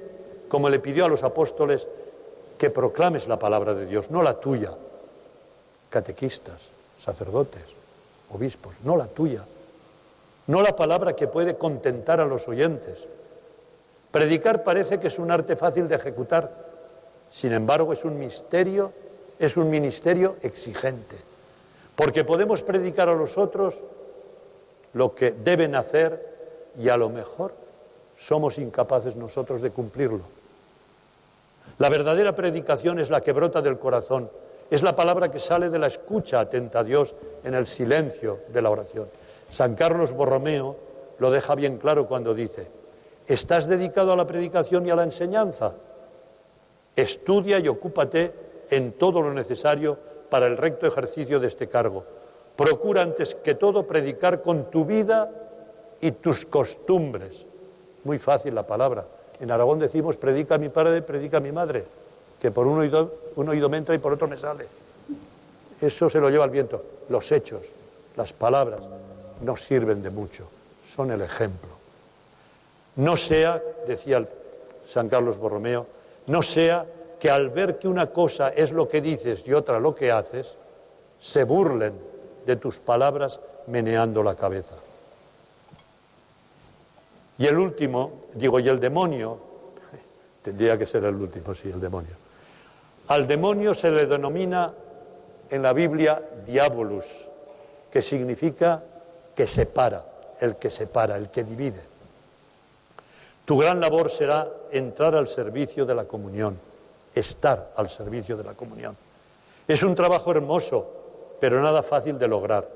como le pidió a los apóstoles, que proclames la palabra de Dios, no la tuya. Catequistas, sacerdotes, obispos, no la tuya. No la palabra que puede contentar a los oyentes. Predicar parece que es un arte fácil de ejecutar, sin embargo, es un misterio, es un ministerio exigente, porque podemos predicar a los otros lo que deben hacer y a lo mejor somos incapaces nosotros de cumplirlo. La verdadera predicación es la que brota del corazón, es la palabra que sale de la escucha atenta a Dios en el silencio de la oración. San Carlos Borromeo lo deja bien claro cuando dice, ¿estás dedicado a la predicación y a la enseñanza? Estudia y ocúpate en todo lo necesario para el recto ejercicio de este cargo. Procura antes que todo predicar con tu vida y tus costumbres. Muy fácil la palabra. En Aragón decimos predica a mi padre, predica a mi madre, que por un oído, un me entra y por otro me sale. Eso se lo lleva el viento. Los hechos, las palabras, no sirven de mucho, son el ejemplo. No sea, decía San Carlos Borromeo, no sea que al ver que una cosa es lo que dices y otra lo que haces, se burlen de tus palabras meneando la cabeza. Y el último, digo, y el demonio, tendría que ser el último, sí, el demonio. Al demonio se le denomina en la Biblia diabolus, que significa que separa, el que separa, el que divide. Tu gran labor será entrar al servicio de la comunión, estar al servicio de la comunión. Es un trabajo hermoso, pero nada fácil de lograr.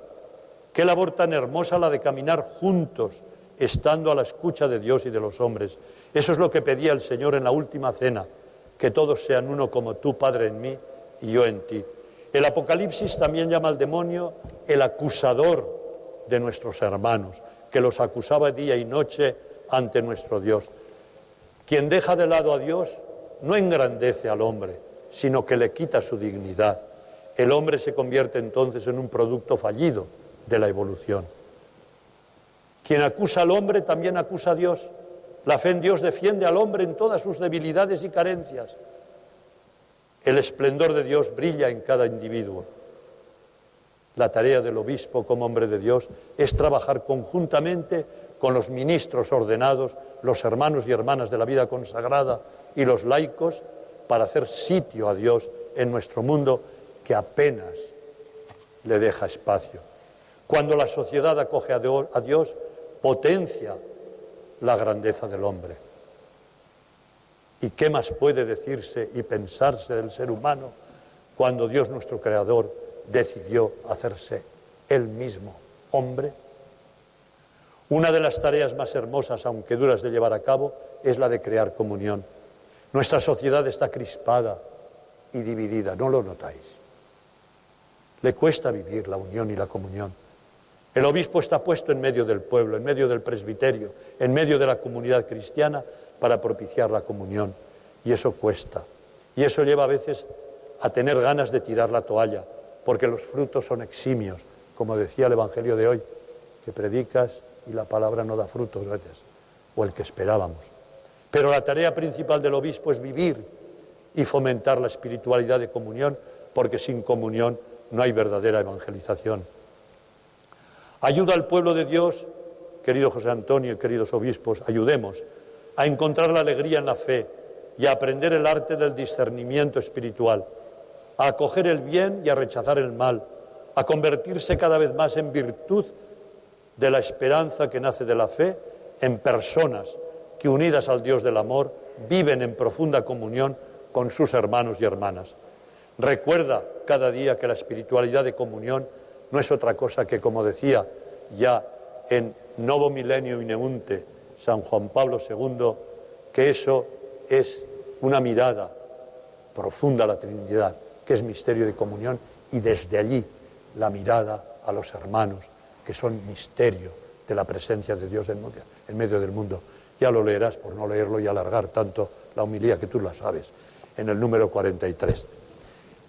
Qué labor tan hermosa la de caminar juntos, estando a la escucha de Dios y de los hombres. Eso es lo que pedía el Señor en la última cena, que todos sean uno como tú, Padre, en mí y yo en ti. El Apocalipsis también llama al demonio el acusador de nuestros hermanos, que los acusaba día y noche ante nuestro Dios. Quien deja de lado a Dios no engrandece al hombre, sino que le quita su dignidad. El hombre se convierte entonces en un producto fallido de la evolución. Quien acusa al hombre también acusa a Dios. La fe en Dios defiende al hombre en todas sus debilidades y carencias. El esplendor de Dios brilla en cada individuo. La tarea del obispo como hombre de Dios es trabajar conjuntamente con los ministros ordenados, los hermanos y hermanas de la vida consagrada y los laicos para hacer sitio a Dios en nuestro mundo que apenas le deja espacio. Cuando la sociedad acoge a Dios, potencia la grandeza del hombre. ¿Y qué más puede decirse y pensarse del ser humano cuando Dios nuestro Creador decidió hacerse él mismo hombre? Una de las tareas más hermosas, aunque duras de llevar a cabo, es la de crear comunión. Nuestra sociedad está crispada y dividida, ¿no lo notáis? Le cuesta vivir la unión y la comunión. El obispo está puesto en medio del pueblo, en medio del presbiterio, en medio de la comunidad cristiana para propiciar la comunión. Y eso cuesta. Y eso lleva a veces a tener ganas de tirar la toalla, porque los frutos son eximios, como decía el Evangelio de hoy, que predicas y la palabra no da frutos, gracias, o el que esperábamos. Pero la tarea principal del obispo es vivir y fomentar la espiritualidad de comunión, porque sin comunión no hay verdadera evangelización. Ayuda al pueblo de Dios, querido José Antonio y queridos obispos, ayudemos a encontrar la alegría en la fe y a aprender el arte del discernimiento espiritual, a acoger el bien y a rechazar el mal, a convertirse cada vez más en virtud de la esperanza que nace de la fe, en personas que unidas al Dios del amor viven en profunda comunión con sus hermanos y hermanas. Recuerda cada día que la espiritualidad de comunión no es otra cosa que, como decía ya en Novo Milenio Ineunte, San Juan Pablo II, que eso es una mirada profunda a la Trinidad, que es misterio de comunión, y desde allí la mirada a los hermanos, que son misterio de la presencia de Dios en medio del mundo. Ya lo leerás por no leerlo y alargar tanto la humilía que tú la sabes, en el número 43.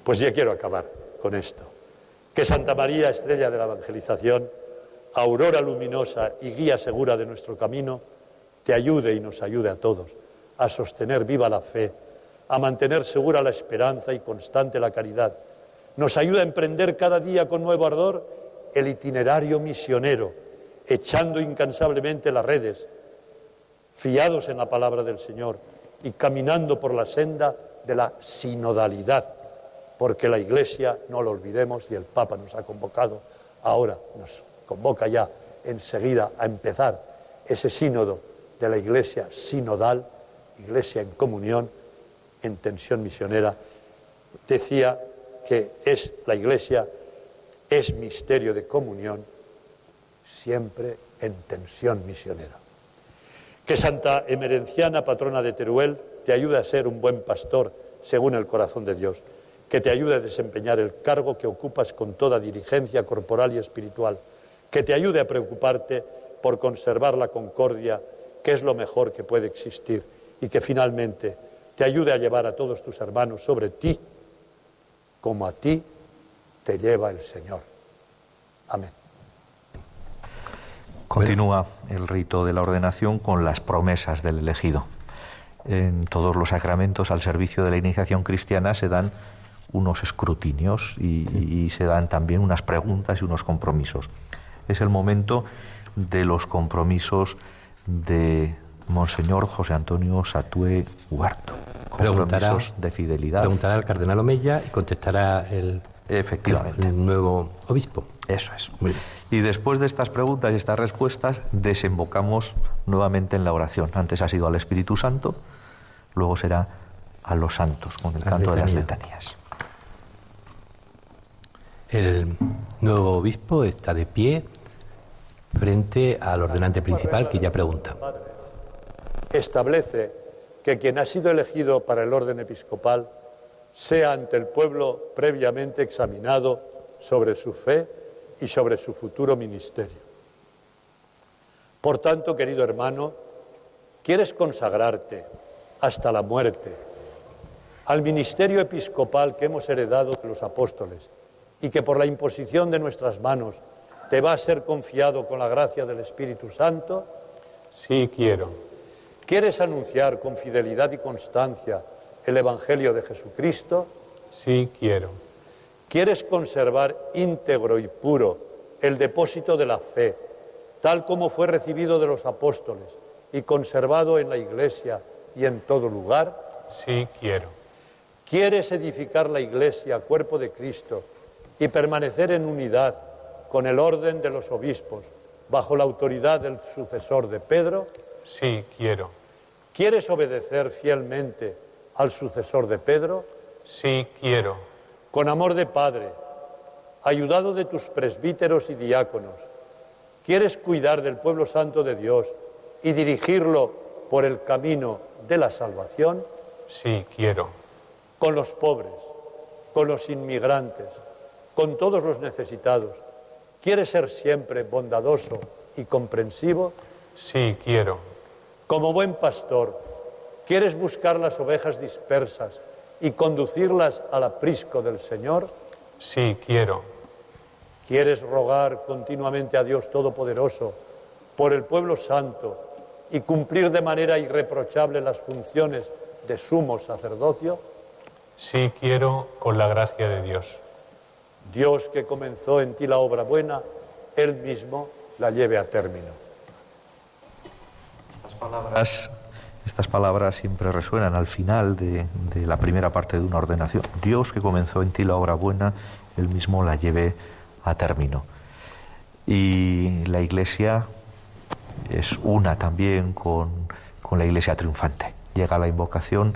Pues ya quiero acabar con esto. Que Santa María, estrella de la evangelización, aurora luminosa y guía segura de nuestro camino, te ayude y nos ayude a todos a sostener viva la fe, a mantener segura la esperanza y constante la caridad. Nos ayuda a emprender cada día con nuevo ardor el itinerario misionero, echando incansablemente las redes, fiados en la palabra del Señor y caminando por la senda de la sinodalidad, porque la Iglesia, no lo olvidemos, y el Papa nos ha convocado, ahora nos convoca ya enseguida a empezar ese sínodo de la Iglesia sinodal, Iglesia en comunión, en tensión misionera, decía que es la Iglesia es misterio de comunión, siempre en tensión misionera. Que Santa Emerenciana, patrona de Teruel, te ayude a ser un buen pastor según el corazón de Dios, que te ayude a desempeñar el cargo que ocupas con toda diligencia corporal y espiritual, que te ayude a preocuparte por conservar la concordia que es lo mejor que puede existir. Y que finalmente te ayude a llevar a todos tus hermanos sobre ti como a ti te lleva el Señor. Amén. Continúa el rito de la ordenación con las promesas del elegido. En todos los sacramentos al servicio de la iniciación cristiana se dan unos escrutinios y, y se dan también unas preguntas y unos compromisos. Es el momento de los compromisos de Monseñor José Antonio Satue Huerto. Preguntará, de fidelidad. Preguntará al cardenal Omeya y contestará el, Efectivamente. el nuevo obispo. Eso es. Y después de estas preguntas y estas respuestas, desembocamos nuevamente en la oración. Antes ha sido al Espíritu Santo, luego será a los santos, con el canto de las letanías. El nuevo obispo está de pie frente al ordenante principal que ya pregunta. Establece que quien ha sido elegido para el orden episcopal sea ante el pueblo previamente examinado sobre su fe y sobre su futuro ministerio. Por tanto, querido hermano, ¿quieres consagrarte hasta la muerte al ministerio episcopal que hemos heredado de los apóstoles y que por la imposición de nuestras manos te va a ser confiado con la gracia del Espíritu Santo? Sí, quiero. ¿Quieres anunciar con fidelidad y constancia el Evangelio de Jesucristo? Sí, quiero. ¿Quieres conservar íntegro y puro el depósito de la fe, tal como fue recibido de los apóstoles y conservado en la Iglesia y en todo lugar? Sí, quiero. ¿Quieres edificar la Iglesia, cuerpo de Cristo, y permanecer en unidad con el orden de los obispos, bajo la autoridad del sucesor de Pedro? Sí, quiero. ¿Quieres obedecer fielmente al sucesor de Pedro? Sí, quiero. Con amor de Padre, ayudado de tus presbíteros y diáconos, ¿quieres cuidar del pueblo santo de Dios y dirigirlo por el camino de la salvación? Sí, quiero. Con los pobres, con los inmigrantes, con todos los necesitados. ¿Quieres ser siempre bondadoso y comprensivo? Sí, quiero. Como buen pastor, ¿quieres buscar las ovejas dispersas y conducirlas al aprisco del Señor? Sí, quiero. ¿Quieres rogar continuamente a Dios Todopoderoso por el pueblo santo y cumplir de manera irreprochable las funciones de sumo sacerdocio? Sí, quiero con la gracia de Dios. Dios que comenzó en ti la obra buena, Él mismo la lleve a término. Estas palabras, estas palabras siempre resuenan al final de, de la primera parte de una ordenación. Dios que comenzó en ti la obra buena, Él mismo la lleve a término. Y la Iglesia es una también con, con la Iglesia triunfante. Llega la invocación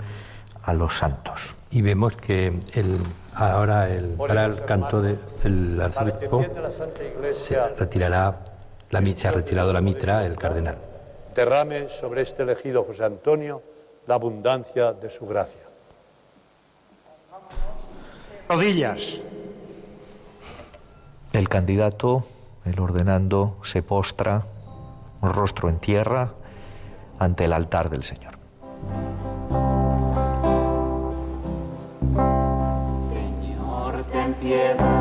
a los santos. Y vemos que el, ahora el, para el canto del arzobispo se retirará la, se ha retirado la mitra el cardenal. Derrame sobre este elegido José Antonio la abundancia de su gracia. Rodillas. El candidato, el ordenando, se postra, rostro en tierra, ante el altar del Señor. Señor, ten piedad.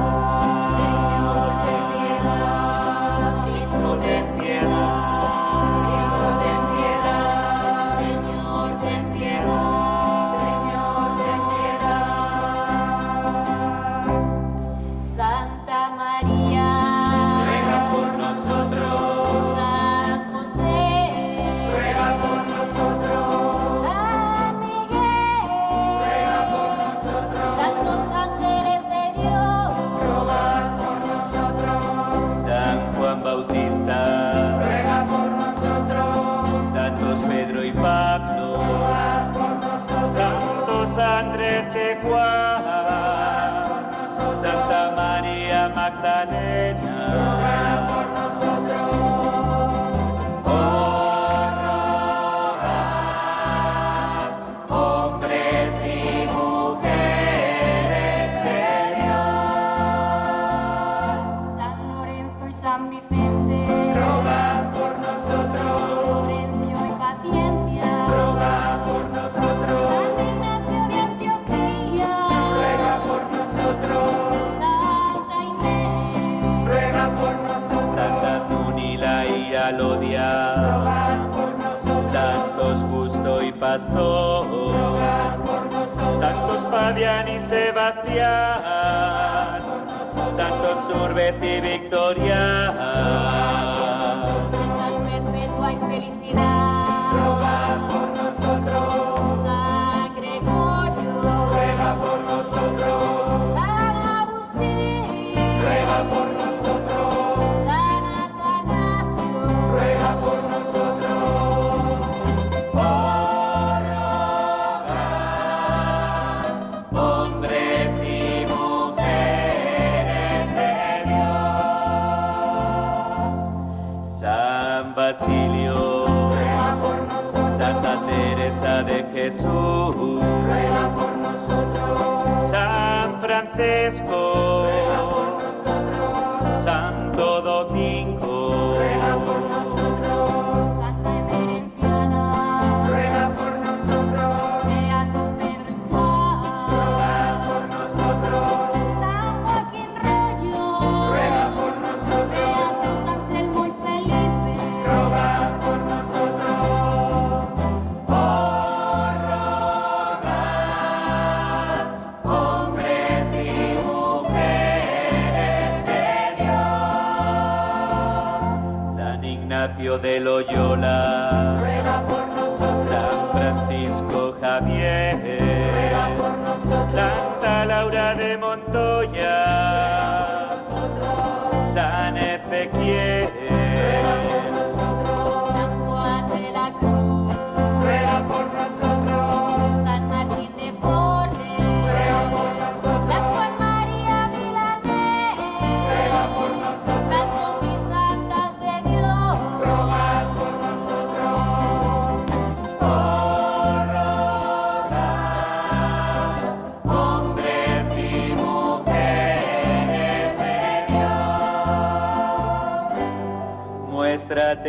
Sebastián, Santos Urbez y Victoria, Jesús, Ruega por nosotros. San Francisco,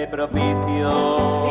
propicio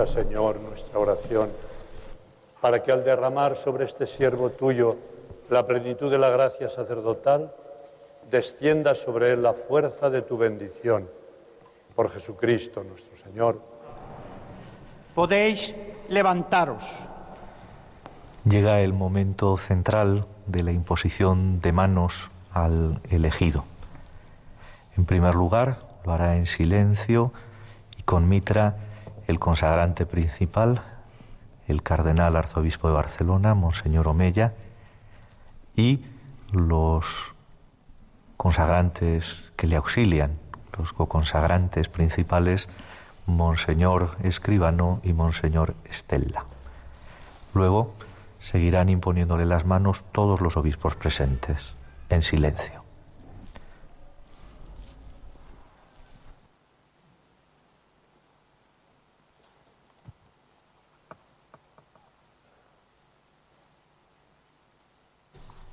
Escucha, Señor, nuestra oración, para que al derramar sobre este siervo tuyo la plenitud de la gracia sacerdotal, descienda sobre él la fuerza de tu bendición. Por Jesucristo nuestro Señor. Podéis levantaros. Llega el momento central de la imposición de manos al elegido. En primer lugar, lo hará en silencio y con mitra el consagrante principal, el cardenal arzobispo de Barcelona, Monseñor Omella, y los consagrantes que le auxilian, los consagrantes principales, Monseñor Escribano y Monseñor Estella. Luego seguirán imponiéndole las manos todos los obispos presentes, en silencio.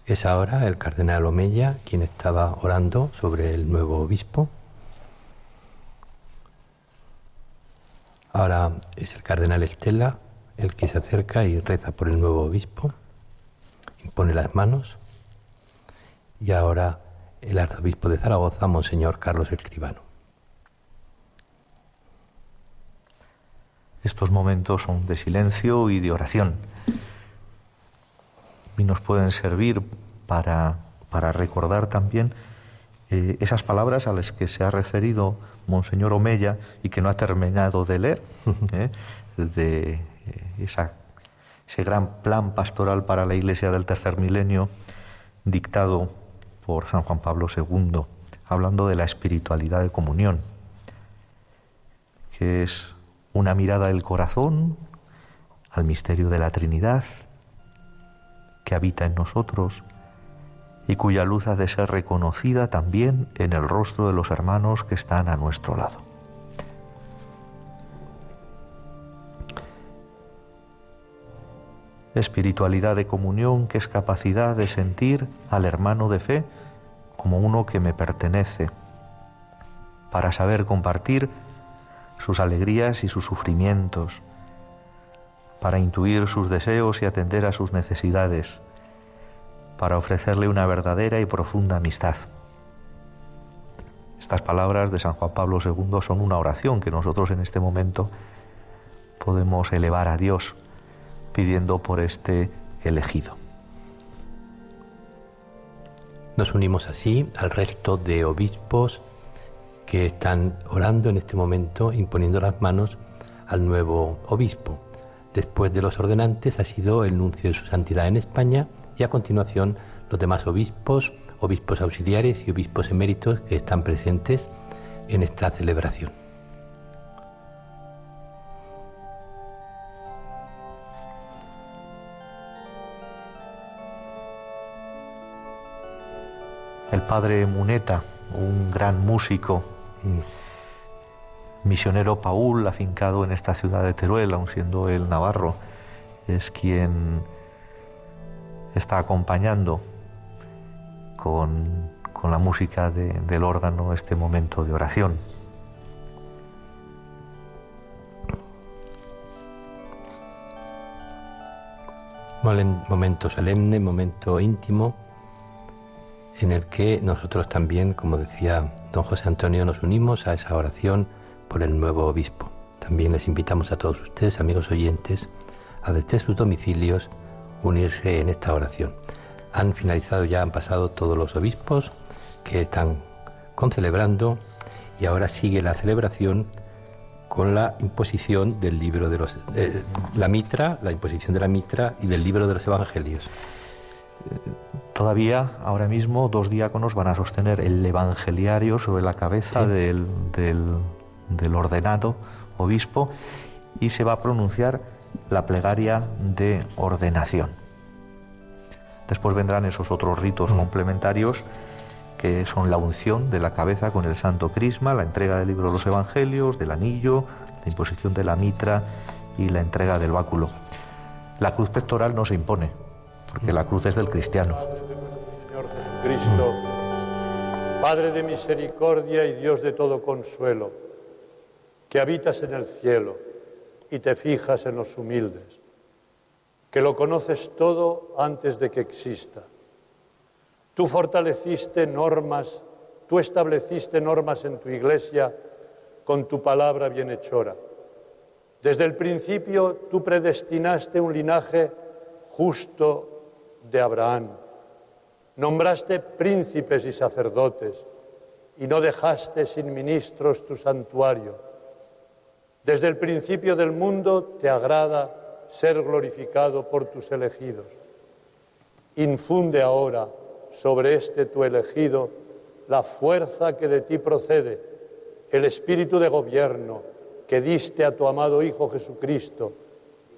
Es ahora el cardenal Omeya quien estaba orando sobre el nuevo obispo. Ahora es el cardenal Estela el que se acerca y reza por el nuevo obispo, impone las manos. Y ahora el arzobispo de Zaragoza, Monseñor Carlos Escribano. Estos momentos son de silencio y de oración y nos pueden servir para, para recordar también eh, esas palabras a las que se ha referido Monseñor Omeya y que no ha terminado de leer, ¿eh? de eh, esa, ese gran plan pastoral para la Iglesia del tercer milenio dictado por San Juan Pablo II, hablando de la espiritualidad de comunión, que es una mirada del corazón al misterio de la Trinidad que habita en nosotros y cuya luz ha de ser reconocida también en el rostro de los hermanos que están a nuestro lado. Espiritualidad de comunión que es capacidad de sentir al hermano de fe como uno que me pertenece, para saber compartir sus alegrías y sus sufrimientos, para intuir sus deseos y atender a sus necesidades, para ofrecerle una verdadera y profunda amistad. Estas palabras de San Juan Pablo II son una oración que nosotros en este momento podemos elevar a Dios pidiendo por este elegido. Nos unimos así al resto de obispos que están orando en este momento, imponiendo las manos al nuevo obispo. Después de los ordenantes ha sido el nuncio de su santidad en España y a continuación los demás obispos, obispos auxiliares y obispos eméritos que están presentes en esta celebración. El padre Muneta, un gran músico, misionero Paul, afincado en esta ciudad de Teruel, aun siendo el navarro, es quien está acompañando con, con la música de- del órgano este momento de oración. Momento solemne, momento íntimo, en el que nosotros también, como decía don José Antonio, nos unimos a esa oración por el nuevo obispo. También les invitamos a todos ustedes, amigos oyentes, a desde sus domicilios unirse en esta oración. Han finalizado ya, han pasado todos los obispos que están concelebrando y ahora sigue la celebración con la imposición del libro de los eh, la mitra, la imposición de la mitra y del libro de los evangelios. Todavía, ahora mismo, dos diáconos van a sostener el evangeliario sobre la cabeza Sí. del, del- del ordenado obispo y se va a pronunciar la plegaria de ordenación. Después vendrán esos otros ritos complementarios que son la unción de la cabeza con el santo crisma, la entrega del libro de los evangelios, del anillo, la imposición de la mitra y la entrega del báculo. La cruz pectoral no se impone, porque la cruz es del cristiano. Señor Jesucristo, Padre de misericordia y Dios de todo consuelo, que habitas en el cielo y te fijas en los humildes, que lo conoces todo antes de que exista. Tú fortaleciste normas, tú estableciste normas en tu iglesia con tu palabra bienhechora. Desde el principio tú predestinaste un linaje justo de Abraham. Nombraste príncipes y sacerdotes y no dejaste sin ministros tu santuario. Desde el principio del mundo te agrada ser glorificado por tus elegidos. Infunde ahora sobre este tu elegido la fuerza que de ti procede, el espíritu de gobierno que diste a tu amado Hijo Jesucristo,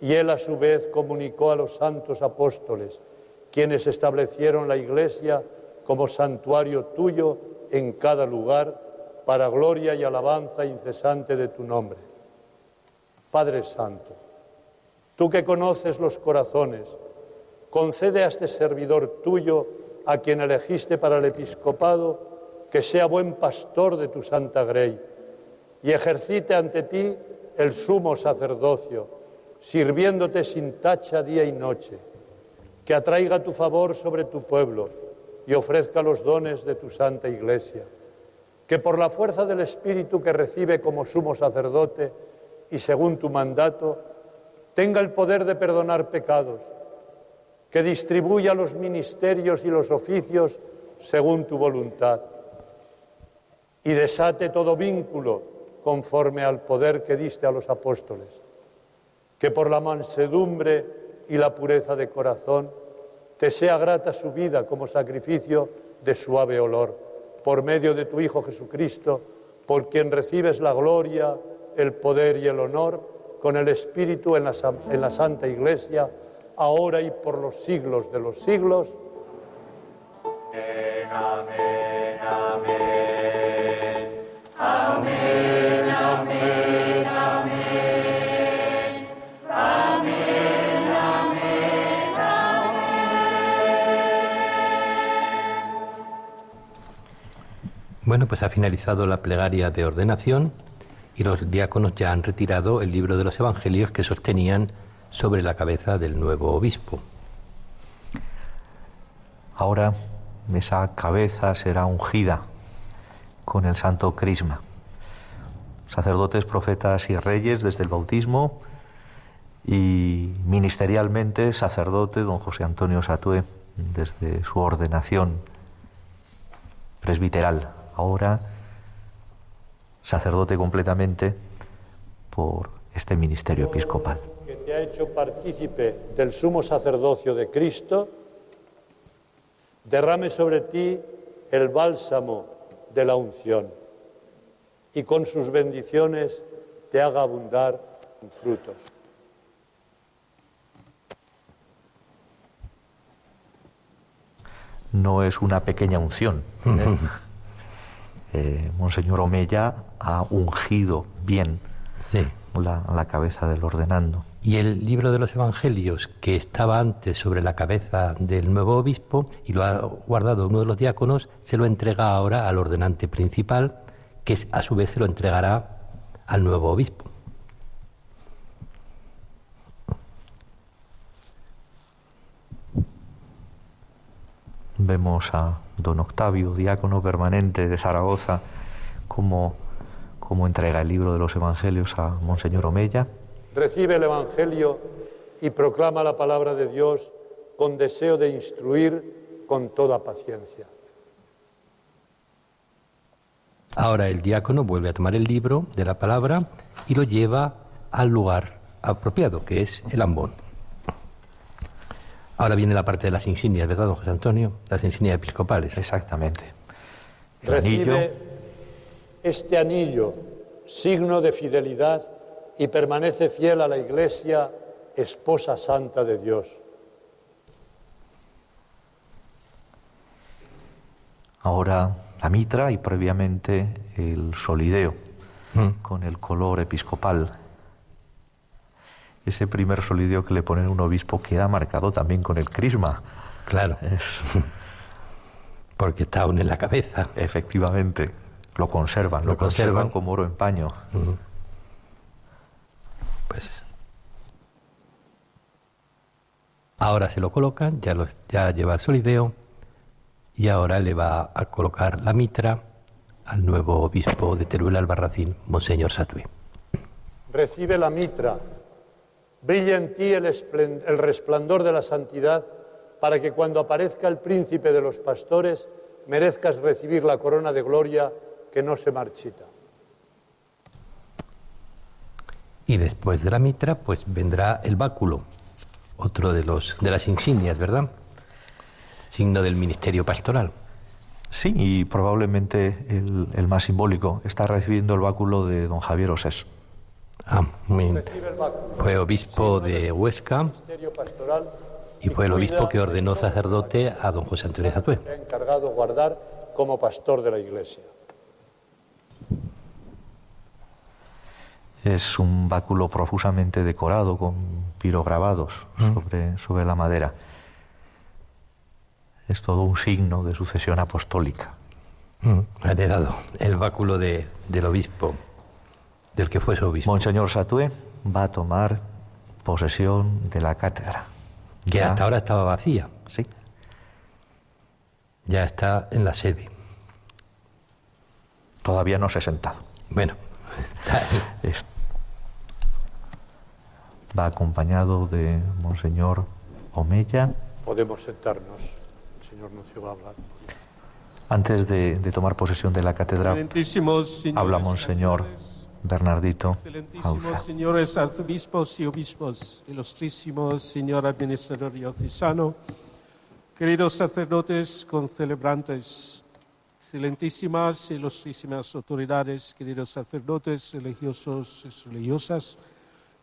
y él a su vez comunicó a los santos apóstoles, quienes establecieron la Iglesia como santuario tuyo en cada lugar, para gloria y alabanza incesante de tu nombre. Padre Santo, tú que conoces los corazones, concede a este servidor tuyo, a quien elegiste para el episcopado, que sea buen pastor de tu santa grey y ejercite ante ti el sumo sacerdocio, sirviéndote sin tacha día y noche, que atraiga tu favor sobre tu pueblo y ofrezca los dones de tu santa iglesia, que por la fuerza del Espíritu que recibe como sumo sacerdote, y según tu mandato, tenga el poder de perdonar pecados, que distribuya los ministerios y los oficios según tu voluntad y desate todo vínculo conforme al poder que diste a los apóstoles, que por la mansedumbre y la pureza de corazón te sea grata su vida como sacrificio de suave olor, por medio de tu Hijo Jesucristo, por quien recibes la gloria, el poder y el honor, con el Espíritu en la, en la Santa Iglesia, ahora y por los siglos de los siglos. Amén, amén, amén, amén, amén, amén, amén, Bueno, pues ha finalizado la plegaria de ordenación y los diáconos ya han retirado el libro de los evangelios que sostenían sobre la cabeza del nuevo obispo. Ahora esa cabeza será ungida con el santo crisma. Sacerdotes, profetas y reyes desde el bautismo y ministerialmente sacerdote don José Antonio Satué desde su ordenación presbiteral. Ahora sacerdote completamente por este ministerio episcopal. Que te ha hecho partícipe del sumo sacerdocio de Cristo, derrame sobre ti el bálsamo de la unción y con sus bendiciones te haga abundar en frutos. No es una pequeña unción. ¿eh? Eh, Monseñor Omeya ha ungido bien Sí. la, la cabeza del ordenando. Y el libro de los evangelios que estaba antes sobre la cabeza del nuevo obispo y lo ha guardado uno de los diáconos, se lo entrega ahora al ordenante principal, que a su vez se lo entregará al nuevo obispo. Vemos a don Octavio, diácono permanente de Zaragoza, cómo, cómo entrega el libro de los evangelios a Monseñor Omeya. Recibe el Evangelio y proclama la palabra de Dios con deseo de instruir con toda paciencia. Ahora el diácono vuelve a tomar el libro de la palabra y lo lleva al lugar apropiado, que es el ambón. Ahora viene la parte de las insignias, ¿verdad, don José Antonio? Las insignias episcopales. Exactamente. El Recibe anillo. Este anillo, signo de fidelidad, y permanece fiel a la Iglesia, esposa santa de Dios. Ahora la mitra y previamente el solideo con el color episcopal. Ese primer solideo que le pone un obispo queda marcado también con el crisma. Claro. Porque está aún en la cabeza. Efectivamente. Lo conservan, lo, Lo conservan. conservan como oro en paño. Pues ahora se lo colocan, ya, lo, ya lleva el solideo y ahora le va a colocar la mitra al nuevo obispo de Teruel Albarracín, Monseñor Satué. Recibe la mitra, brilla en ti el resplandor de la santidad, para que cuando aparezca el príncipe de los pastores, merezcas recibir la corona de gloria que no se marchita. Y después de la mitra, pues vendrá el báculo, otro de, los, de las insignias, ¿verdad? Signo del ministerio pastoral. Sí, y probablemente el, el más simbólico. Está recibiendo el báculo de don Javier Osés. Ah, muy- fue obispo de Huesca y fue el obispo que de ordenó sacerdote a don José Antonio ha encargado guardar como pastor de la Iglesia. Es un báculo profusamente decorado con pirograbados sobre, sobre la madera. Es todo un signo de sucesión apostólica. Mm, ha heredado el báculo de, del obispo, del que fue su obispo. Monseñor Satué va a tomar posesión de la cátedra. que Ya- hasta ahora estaba vacía. Sí. Ya está en la sede. Todavía no se ha sentado. Bueno, está ahí. Es- va acompañado de Monseñor Omeya. Podemos sentarnos. El señor Nuncio va a hablar. Antes de, de tomar posesión de la cátedra, habla Monseñor Bernardito Excelentísimos señores arzobispos y obispos, ilustrísimos señor administrador diocesano, queridos sacerdotes concelebrantes, excelentísimas e ilustrísimas autoridades, queridos sacerdotes religiosos y religiosas,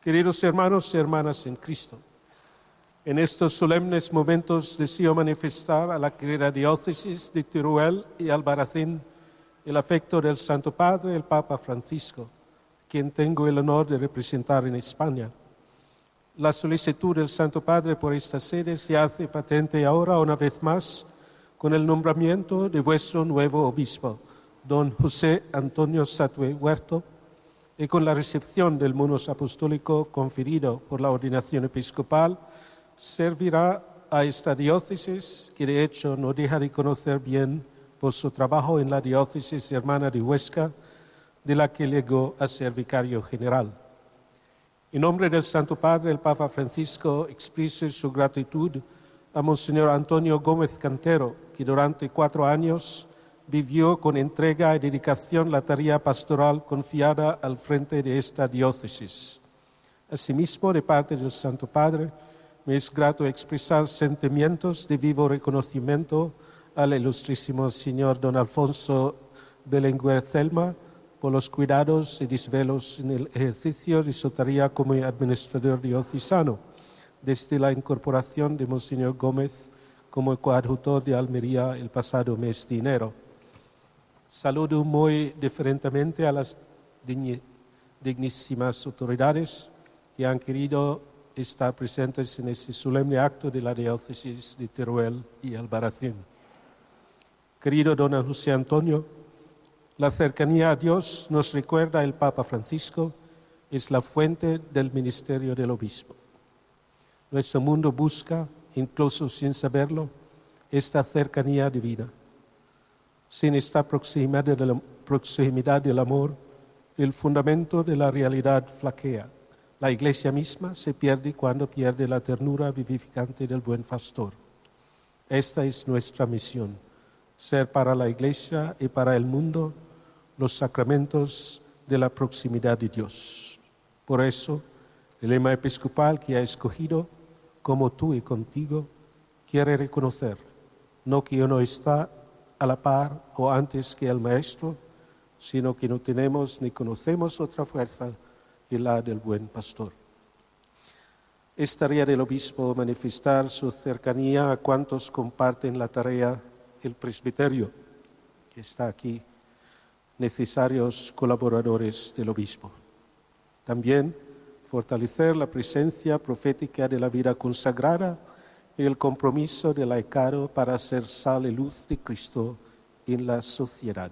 queridos hermanos y hermanas en Cristo. En estos solemnes momentos deseo manifestar a la querida diócesis de Teruel y Albarracín el afecto del Santo Padre, el Papa Francisco, quien tengo el honor de representar en España. La solicitud del Santo Padre por esta sede se hace patente ahora una vez más con el nombramiento de vuestro nuevo obispo, don José Antonio Satue Huerto, y con la recepción del monos apostólico conferido por la ordenación episcopal, servirá a esta diócesis, que de hecho no deja de conocer bien por su trabajo en la diócesis hermana de Huesca, de la que llegó a ser vicario general. En nombre del Santo Padre, el Papa Francisco expresa su gratitud a Monseñor Antonio Gómez Cantero, que durante cuatro años vivió con entrega y dedicación la tarea pastoral confiada al frente de esta diócesis. Asimismo, de parte del Santo Padre, me es grato expresar sentimientos de vivo reconocimiento al ilustrísimo señor don Alfonso Belenguer Celma por los cuidados y desvelos en el ejercicio de su tarea como administrador diocesano, desde la incorporación de Monseñor Gómez como coadjutor de Almería el pasado mes de enero. Saludo muy diferentemente a las dignísimas autoridades que han querido estar presentes en este solemne acto de la diócesis de Teruel y Albarracín. Querido don José Antonio, la cercanía a Dios, nos recuerda el Papa Francisco, es la fuente del ministerio del obispo. Nuestro mundo busca, incluso sin saberlo, esta cercanía divina. Sin esta proximidad proximidad del amor, el fundamento de la realidad flaquea. La iglesia misma se pierde cuando pierde la ternura vivificante del buen pastor. Esta es nuestra misión, ser para la iglesia y para el mundo los sacramentos de la proximidad de Dios. Por eso, el lema episcopal que ha escogido, como tú y contigo, quiere reconocer, no que uno está a la par o antes que el Maestro, sino que no tenemos ni conocemos otra fuerza que la del buen pastor. Es tarea del obispo manifestar su cercanía a cuantos comparten la tarea el presbiterio, que está aquí, necesarios colaboradores del obispo. También fortalecer la presencia profética de la vida consagrada y el compromiso del laicado para hacer sal y luz de Cristo en la sociedad.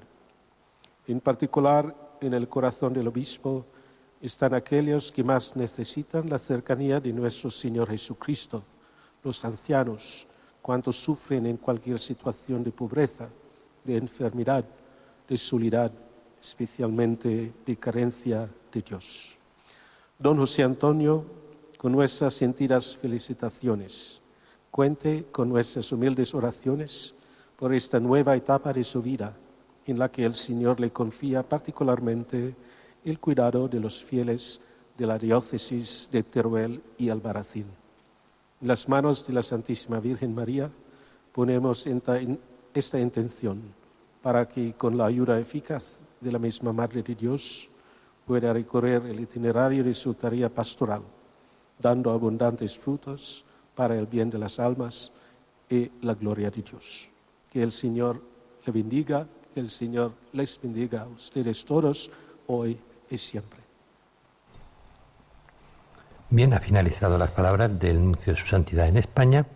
En particular, en el corazón del obispo están aquellos que más necesitan la cercanía de nuestro Señor Jesucristo, los ancianos, cuantos sufren en cualquier situación de pobreza, de enfermedad, de soledad, especialmente de carencia de Dios. Don José Antonio, con nuestras sentidas felicitaciones, cuente con nuestras humildes oraciones por esta nueva etapa de su vida, en la que el Señor le confía particularmente el cuidado de los fieles de la diócesis de Teruel y Albarracín. En las manos de la Santísima Virgen María ponemos esta, intención para que con la ayuda eficaz de la misma Madre de Dios pueda recorrer el itinerario de su tarea pastoral, dando abundantes frutos para el bien de las almas y la gloria de Dios. Que el Señor le bendiga, que el Señor les bendiga a ustedes todos hoy y siempre. Bien, ha finalizado las palabras del nuncio de su santidad en España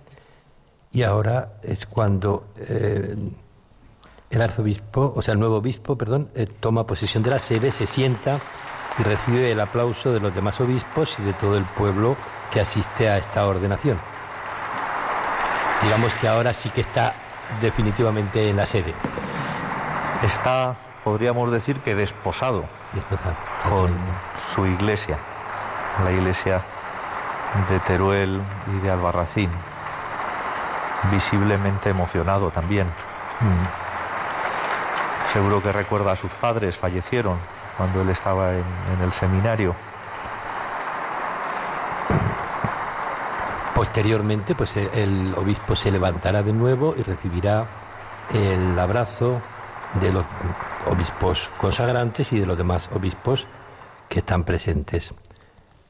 y ahora es cuando eh, el arzobispo, o sea, el nuevo obispo, perdón, eh, toma posesión de la sede, se sienta y recibe el aplauso de los demás obispos y de todo el pueblo que asiste a esta ordenación. Digamos que ahora sí que está definitivamente en la sede. Está, podríamos decir que desposado Desposado. con su iglesia, la iglesia de Teruel y de Albarracín, visiblemente emocionado también. Seguro que recuerda a sus padres, fallecieron cuando él estaba en, el seminario. Posteriormente, pues eh, el obispo se levantará de nuevo y recibirá el abrazo de los obispos consagrantes y de los demás obispos que están presentes.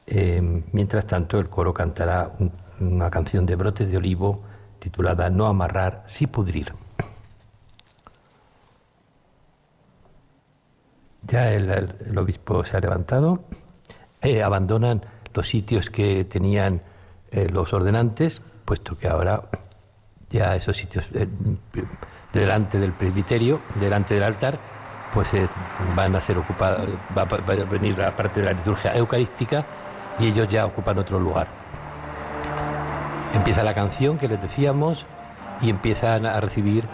Eh, mientras tanto, el coro cantará un- una canción de brotes de olivo titulada No amarrar, sí pudrir. Ya el, obispo se ha levantado, eh, abandonan los sitios que tenían eh, los ordenantes, puesto que ahora ya esos sitios eh, delante del presbiterio, delante del altar, pues van a ser ocupados, va- va a venir la parte de la liturgia eucarística y ellos ya ocupan otro lugar. Empieza la canción que les decíamos y empiezan a recibir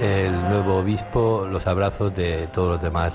el nuevo obispo los abrazos de todos los demás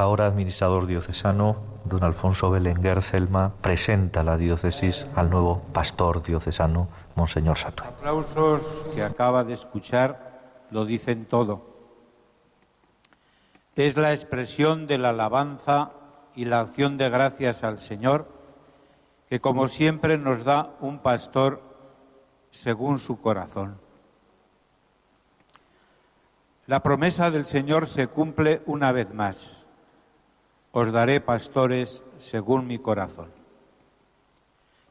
ahora administrador diocesano, don Alfonso Belenguer Celma, presenta la diócesis al nuevo pastor diocesano, Monseñor Satué. aplausos que acaba de escuchar lo dicen todo. Es la expresión de la alabanza y la acción de gracias al Señor que como siempre nos da un pastor según su corazón. La promesa del Señor se cumple una vez más. Os daré pastores según mi corazón.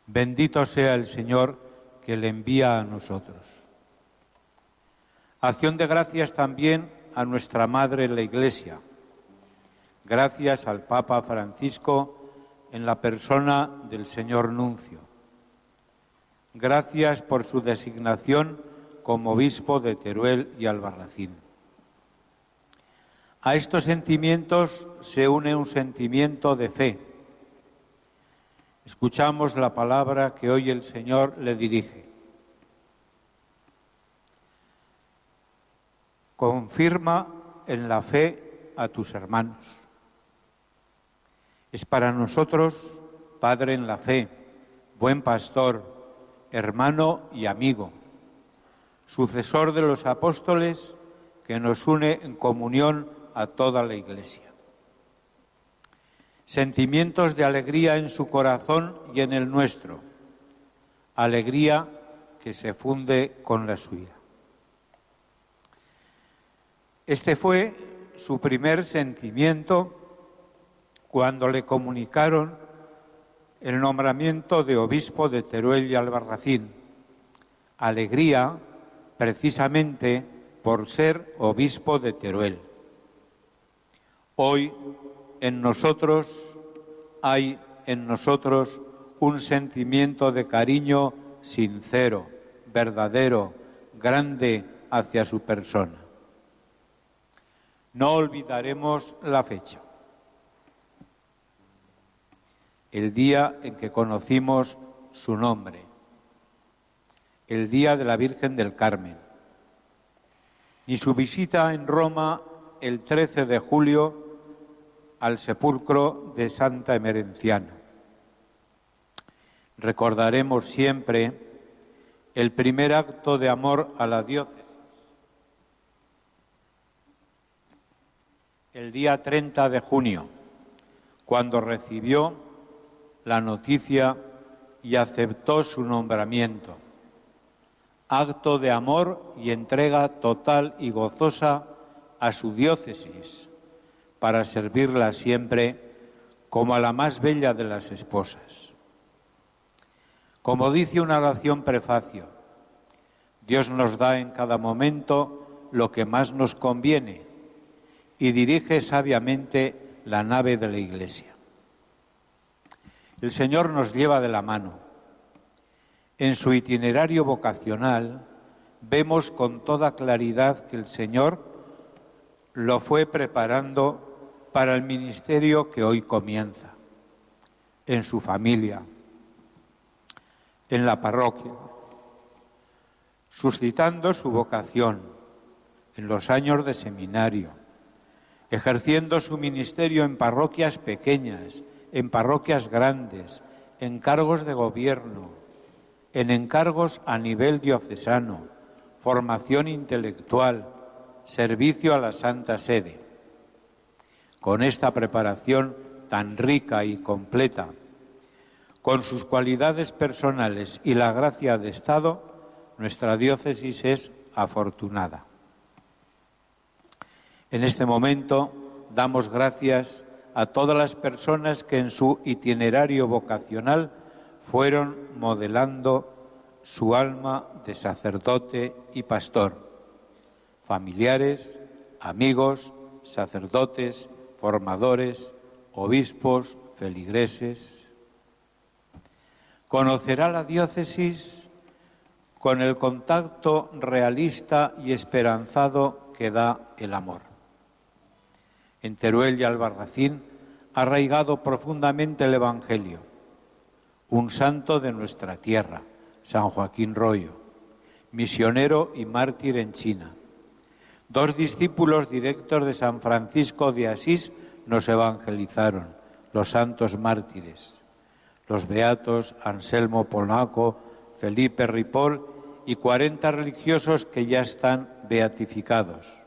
Bendito sea el Señor que le envía a nosotros. Acción de gracias también a nuestra Madre la Iglesia. Gracias al Papa Francisco en la persona del señor Nuncio. Gracias por su designación como obispo de Teruel y Albarracín. A estos sentimientos se une un sentimiento de fe. Escuchamos la palabra que hoy el Señor le dirige. Confirma en la fe a tus hermanos. Es para nosotros, Padre en la fe, buen pastor, hermano y amigo, sucesor de los apóstoles que nos une en comunión a toda la Iglesia. Sentimientos de alegría en su corazón y en el nuestro, alegría que se funde con la suya. Este fue su primer sentimiento cuando le comunicaron el nombramiento de obispo de Teruel y Albarracín. Alegría precisamente por ser obispo de Teruel. Hoy en nosotros hay en nosotros un sentimiento de cariño sincero, verdadero, grande hacia su persona. No olvidaremos la fecha. El día en que conocimos su nombre, el día de la Virgen del Carmen, y su visita en Roma el 13 de julio al sepulcro de Santa Emerenciana. Recordaremos siempre el primer acto de amor a la diócesis, el día 30 de junio, cuando recibió la noticia y aceptó su nombramiento. Acto de amor y entrega total y gozosa a su diócesis para servirla siempre como a la más bella de las esposas. Como dice una oración prefacio, Dios nos da en cada momento lo que más nos conviene y dirige sabiamente la nave de la Iglesia. El Señor nos lleva de la mano. En su itinerario vocacional vemos con toda claridad que el Señor lo fue preparando para el ministerio que hoy comienza, en su familia, en la parroquia, suscitando su vocación en los años de seminario, ejerciendo su ministerio en parroquias pequeñas, en parroquias grandes, en cargos de gobierno, en encargos a nivel diocesano, formación intelectual, servicio a la Santa Sede. Con esta preparación tan rica y completa, con sus cualidades personales y la gracia de Estado, nuestra diócesis es afortunada. En este momento damos gracias a todas las personas que en su itinerario vocacional fueron modelando su alma de sacerdote y pastor, familiares, amigos, sacerdotes, formadores, obispos, feligreses. Conocerá la diócesis con el contacto realista y esperanzado que da el amor en Teruel y Albarracín, ha arraigado profundamente el Evangelio. Un santo de nuestra tierra, San Joaquín Rollo, misionero y mártir en China. Dos discípulos directos de San Francisco de Asís nos evangelizaron, los santos mártires, los beatos Anselmo Polaco, Felipe Ripoll y cuarenta religiosos que ya están beatificados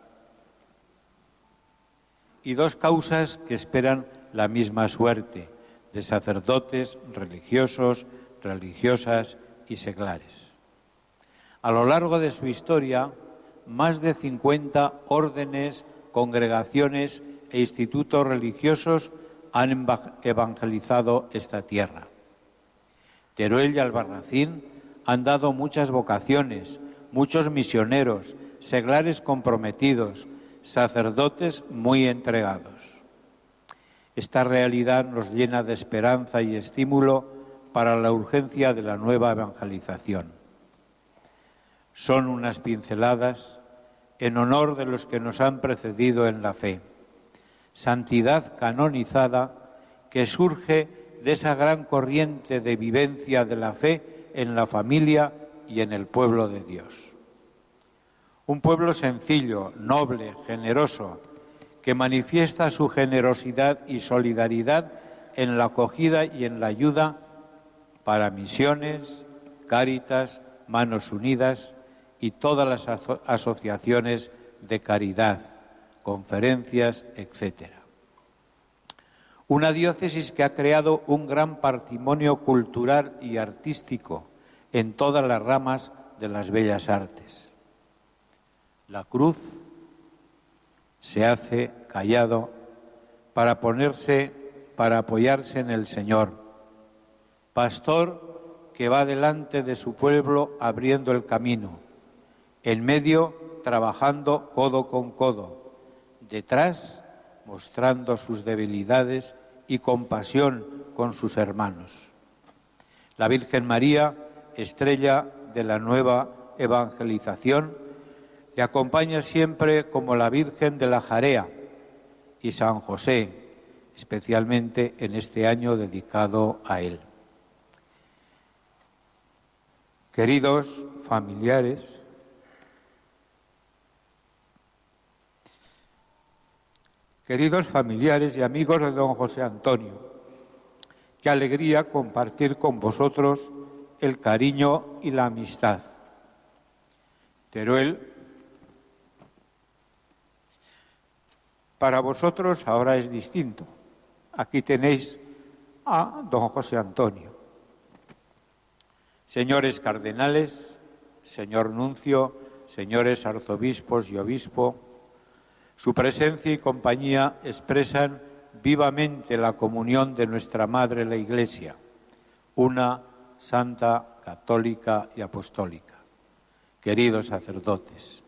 y dos causas que esperan la misma suerte de sacerdotes, religiosos, religiosas y seglares. A lo largo de su historia, más de 50 órdenes, congregaciones e institutos religiosos han evangelizado esta tierra. Teruel y Albarracín han dado muchas vocaciones, muchos misioneros, seglares comprometidos, sacerdotes muy entregados. Esta realidad nos llena de esperanza y estímulo para la urgencia de la nueva evangelización. Son unas pinceladas en honor de los que nos han precedido en la fe. Santidad canonizada que surge de esa gran corriente de vivencia de la fe en la familia y en el pueblo de Dios. Un pueblo sencillo, noble, generoso, que manifiesta su generosidad y solidaridad en la acogida y en la ayuda para misiones, cáritas, manos unidas y todas las aso- asociaciones de caridad, conferencias, etcétera. Una diócesis que ha creado un gran patrimonio cultural y artístico en todas las ramas de las bellas artes. La cruz se hace callado para ponerse, para apoyarse en el Señor. Pastor que va delante de su pueblo abriendo el camino, en medio trabajando codo con codo, detrás mostrando sus debilidades y compasión con sus hermanos. La Virgen María, estrella de la nueva evangelización, le acompaña siempre como la Virgen de la Jarea y San José, especialmente en este año dedicado a él. Queridos familiares, queridos familiares y amigos de don José Antonio, qué alegría compartir con vosotros el cariño y la amistad. Teruel, para vosotros ahora es distinto. Aquí tenéis a don José Antonio. Señores cardenales, señor nuncio, señores arzobispos y obispo, su presencia y compañía expresan vivamente la comunión de nuestra Madre la Iglesia, una santa, católica y apostólica. Queridos sacerdotes,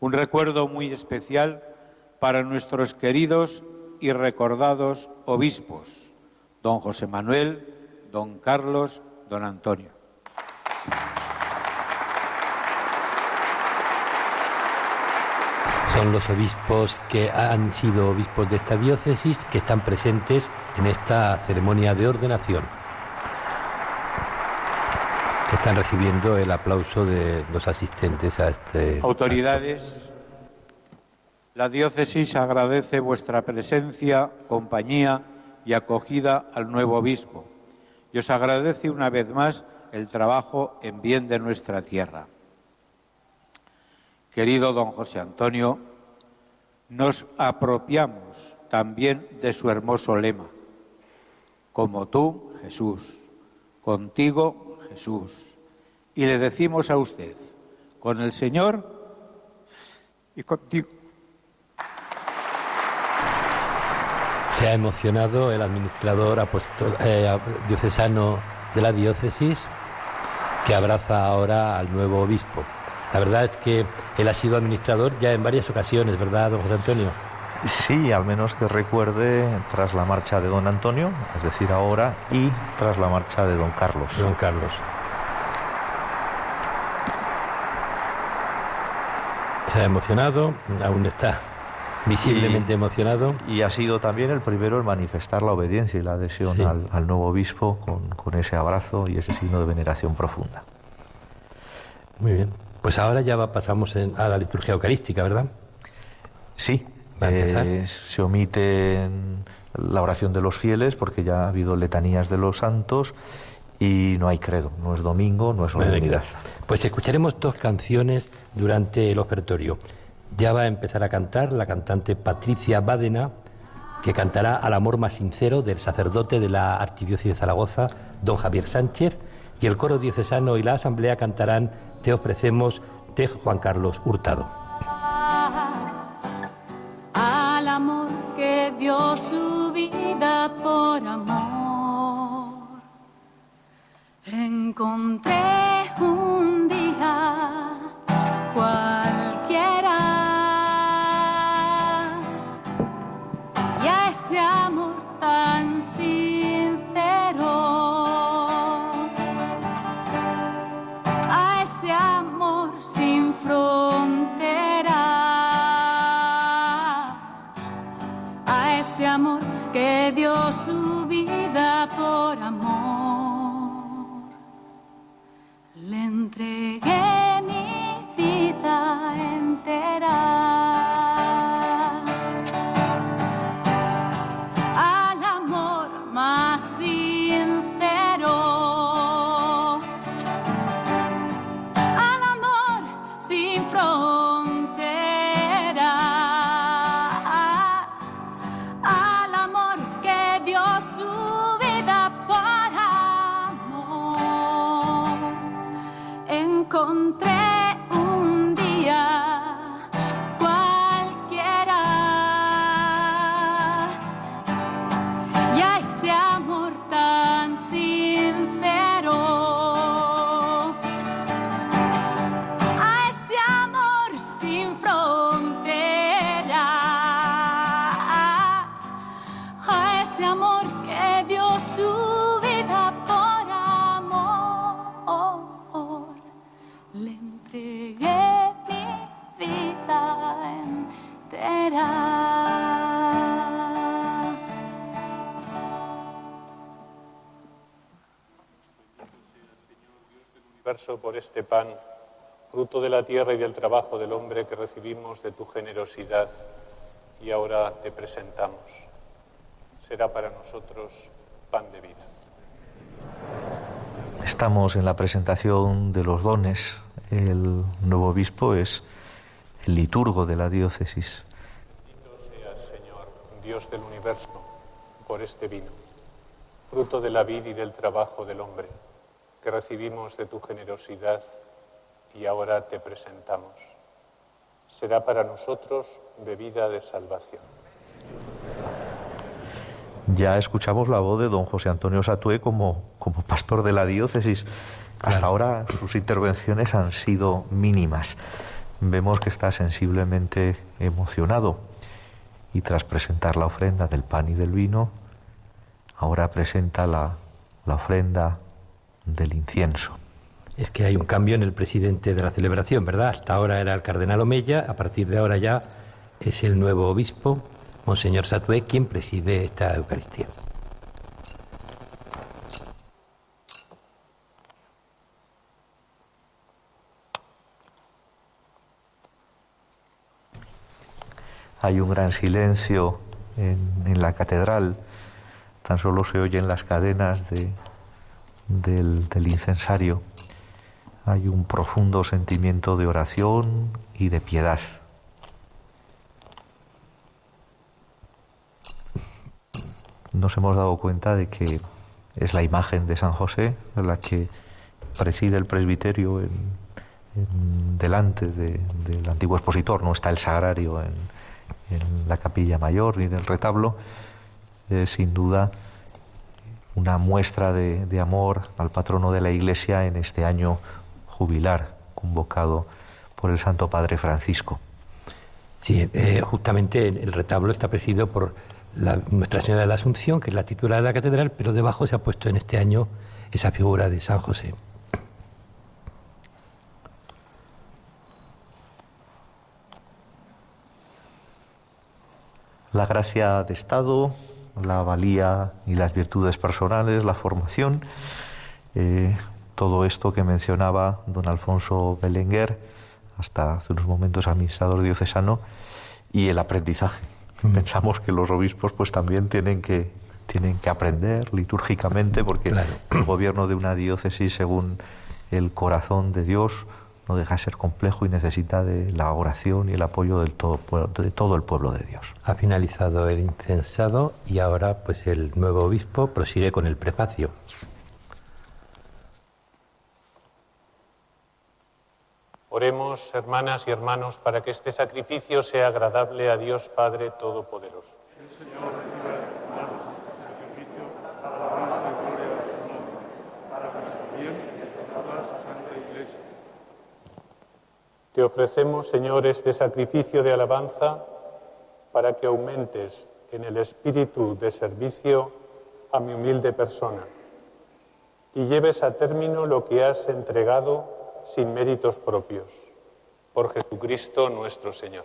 un recuerdo muy especial para nuestros queridos y recordados obispos, don José Manuel, don Carlos, don Antonio. Son los obispos que han sido obispos de esta diócesis que están presentes en esta ceremonia de ordenación. Están recibiendo el aplauso de los asistentes a este. Autoridades, la diócesis agradece vuestra presencia, compañía y acogida al nuevo obispo y os agradece una vez más el trabajo en bien de nuestra tierra. Querido don José Antonio, nos apropiamos también de su hermoso lema. Como tú, Jesús, contigo, Jesús. Y le decimos a usted, con el Señor y contigo. Se ha emocionado el administrador apostol- eh, diocesano de la diócesis que abraza ahora al nuevo obispo. La verdad es que él ha sido administrador ya en varias ocasiones, ¿verdad, don José Antonio? Sí, al menos que recuerde tras la marcha de don Antonio, es decir, ahora, y tras la marcha de don Carlos. Don Carlos. Se ha emocionado, aún está visiblemente Y- emocionado. Y ha sido también el primero en manifestar la obediencia y la adhesión Sí. al, al nuevo obispo con, con ese abrazo y ese signo de veneración profunda. Muy bien. Pues ahora ya pasamos en- a la liturgia eucarística, ¿verdad? Sí, eh, se omite la oración de los fieles porque ya ha habido letanías de los santos y no hay credo, no es domingo, no es solemnidad. Pues escucharemos dos canciones durante el ofertorio. Ya va a empezar a cantar la cantante Patricia Bádena, que cantará Al amor más sincero del sacerdote de la Arquidiócesis de Zaragoza, don Javier Sánchez, y el coro diocesano y la asamblea cantarán Te ofrecemos de Juan Carlos Hurtado. al amor que dio su vida por amor. Encontré un día cualquiera su vida por amor. Este pan, fruto de la tierra y del trabajo del hombre que recibimos de tu generosidad y ahora te presentamos. Será para nosotros pan de vida. Estamos en la presentación de los dones. El nuevo obispo es el liturgo de la diócesis. Bendito seas, Señor, Dios del universo, por este vino, fruto de la vida y del trabajo del hombre, que recibimos de tu generosidad y ahora te presentamos. Será para nosotros bebida de salvación. Ya escuchamos la voz de don José Antonio Satué como, como pastor de la diócesis. Hasta ahora sus intervenciones han sido mínimas. Vemos que está sensiblemente emocionado y tras presentar la ofrenda del pan y del vino, ahora presenta la, la ofrenda del incienso. Es que hay un cambio en el presidente de la celebración, ¿verdad? Hasta ahora era el cardenal Omeya, a partir de ahora ya es el nuevo obispo, Monseñor Satué, quien preside esta Eucaristía. Hay un gran silencio en, en la catedral, tan solo se oyen las cadenas de, del, incensario. Hay un profundo sentimiento de oración y de piedad. Nos hemos dado cuenta de que es la imagen de San José la que preside el presbiterio en, delante de- del antiguo expositor, no está el sagrario en, la capilla mayor ni del retablo, sin duda una muestra de, de amor al patrono de la Iglesia en este año jubilar convocado por el Santo Padre Francisco. Sí, eh, justamente el, el retablo está presidido por la- Nuestra Señora de la Asunción, que es la titular de la catedral, pero debajo se ha puesto en este año esa figura de San José. La gracia de Estado, la valía y las virtudes personales, la formación, eh, todo esto que mencionaba don Alfonso Belenguer, hasta hace unos momentos administrador diocesano, y el aprendizaje. Pensamos que los obispos pues también tienen que, tienen que aprender litúrgicamente, porque el gobierno de una diócesis, según el corazón de Dios, no deja de ser complejo y necesita de la oración y el apoyo del todo, de todo el pueblo de Dios. Ha finalizado el incensado y ahora pues el nuevo obispo prosigue con el prefacio. Oremos, hermanas y hermanos, para que este sacrificio sea agradable a Dios Padre Todopoderoso. Te ofrecemos, Señor, este sacrificio de alabanza para que aumentes en el espíritu de servicio a mi humilde persona y lleves a término lo que has entregado sin méritos propios. Por Jesucristo nuestro Señor.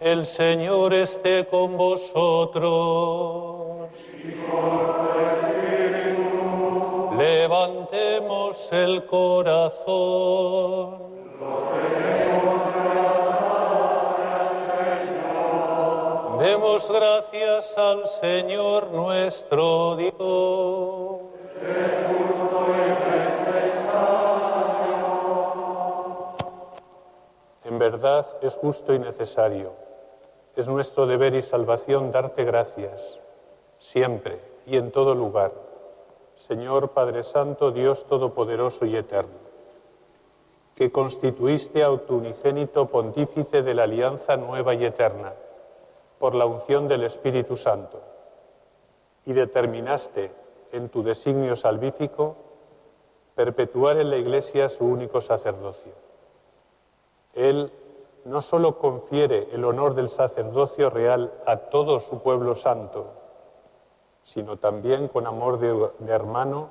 El Señor esté con vosotros. El corazón. Demos gracias al Señor nuestro Dios. En verdad es justo y necesario. Es nuestro deber y salvación darte gracias, siempre y en todo lugar. Señor Padre Santo, Dios Todopoderoso y Eterno, que constituiste a tu unigénito pontífice de la alianza nueva y eterna, por la unción del Espíritu Santo, y determinaste en tu designio salvífico perpetuar en la Iglesia su único sacerdocio. Él no sólo confiere el honor del sacerdocio real a todo su pueblo santo, sino también con amor de, hermano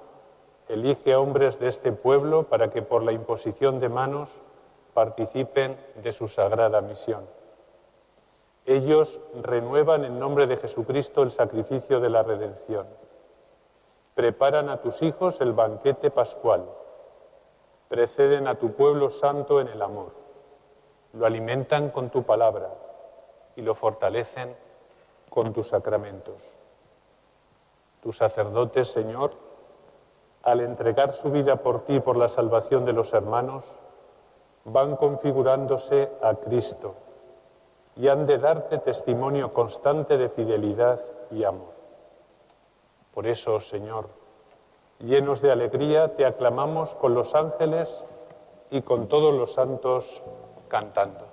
elige a hombres de este pueblo para que por la imposición de manos participen de su sagrada misión. Ellos renuevan en nombre de Jesucristo el sacrificio de la redención. Preparan a tus hijos el banquete pascual. Preceden a tu pueblo santo en el amor. Lo alimentan con tu palabra y lo fortalecen con tus sacramentos. Tus sacerdotes, Señor, al entregar su vida por ti por la salvación de los hermanos, van configurándose a Cristo y han de darte testimonio constante de fidelidad y amor. Por eso, Señor, llenos de alegría, te aclamamos con los ángeles y con todos los santos cantando.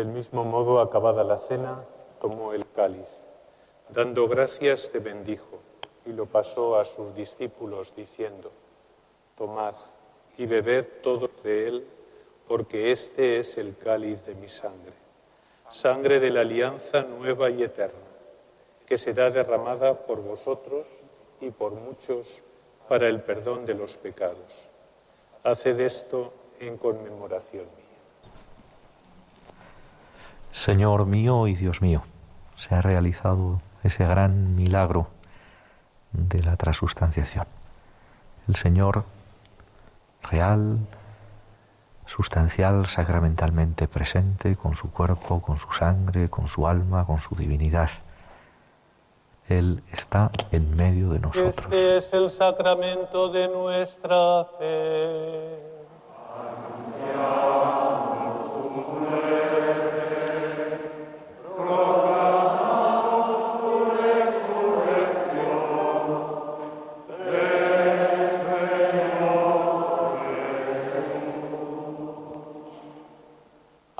Del mismo modo, acabada la cena, tomó el cáliz. Dando gracias, te bendijo y lo pasó a sus discípulos diciendo, Tomad y bebed todos de él, porque este es el cáliz de mi sangre, sangre de la alianza nueva y eterna, que será derramada por vosotros y por muchos para el perdón de los pecados. Haced esto en conmemoración. Señor mío y Dios mío, se ha realizado ese gran milagro de la transustanciación. El Señor real, sustancial, sacramentalmente presente, con su cuerpo, con su sangre, con su alma, con su divinidad. Él está en medio de nosotros. Este es el sacramento de nuestra fe.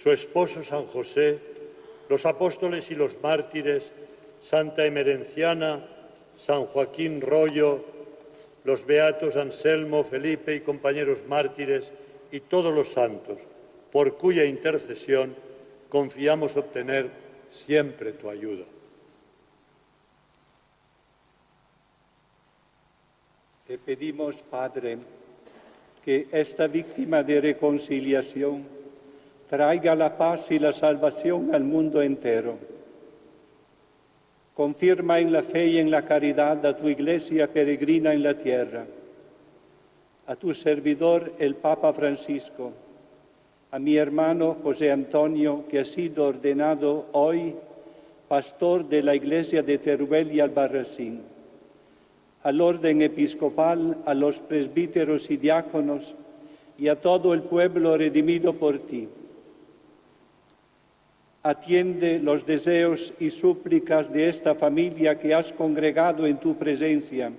su esposo San José, los apóstoles y los mártires, Santa Emerenciana, San Joaquín Rollo, los beatos Anselmo, Felipe y compañeros mártires y todos los santos, por cuya intercesión confiamos obtener siempre tu ayuda. Te pedimos, Padre, que esta víctima de reconciliación traiga la paz y la salvación al mundo entero. Confirma en la fe y en la caridad a tu iglesia peregrina en la tierra, a tu servidor el Papa Francisco, a mi hermano José Antonio, que ha sido ordenado hoy pastor de la iglesia de Teruel y Albarracín, al orden episcopal, a los presbíteros y diáconos y a todo el pueblo redimido por ti. Atiende los deseos y súplicas de esta familia que has congregado en tu presencia.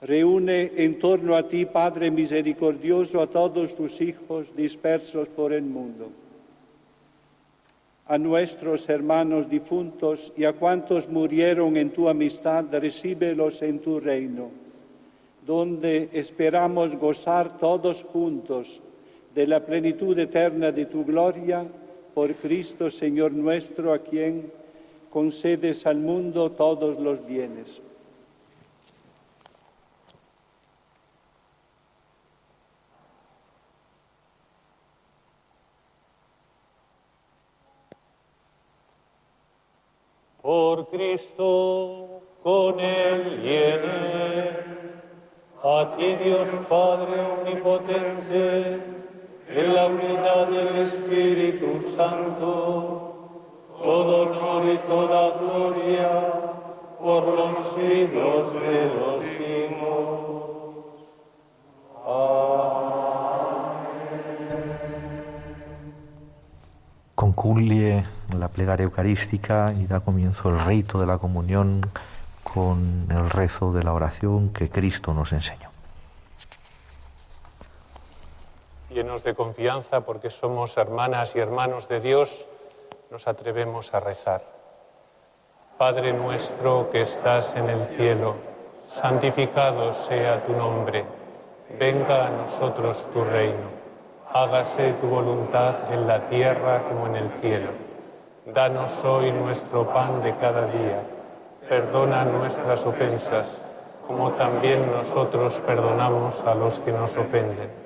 Reúne en torno a ti, Padre misericordioso, a todos tus hijos dispersos por el mundo. A nuestros hermanos difuntos y a cuantos murieron en tu amistad, recíbelos en tu reino, donde esperamos gozar todos juntos de la plenitud eterna de tu gloria por Cristo Señor nuestro, a quien concedes al mundo todos los bienes. Por Cristo, con Él y a ti Dios Padre Omnipotente, en la unidad del Espíritu Santo, todo honor y toda gloria por los siglos de los siglos. Concluye la plegaria eucarística y da comienzo el rito de la comunión con el rezo de la oración que Cristo nos enseñó. De confianza porque somos hermanas y hermanos de Dios, nos atrevemos a rezar. Padre nuestro que estás en el cielo, santificado sea tu nombre, venga a nosotros tu reino, hágase tu voluntad en la tierra como en el cielo. Danos hoy nuestro pan de cada día. Perdona nuestras ofensas, como también nosotros perdonamos a los que nos ofenden.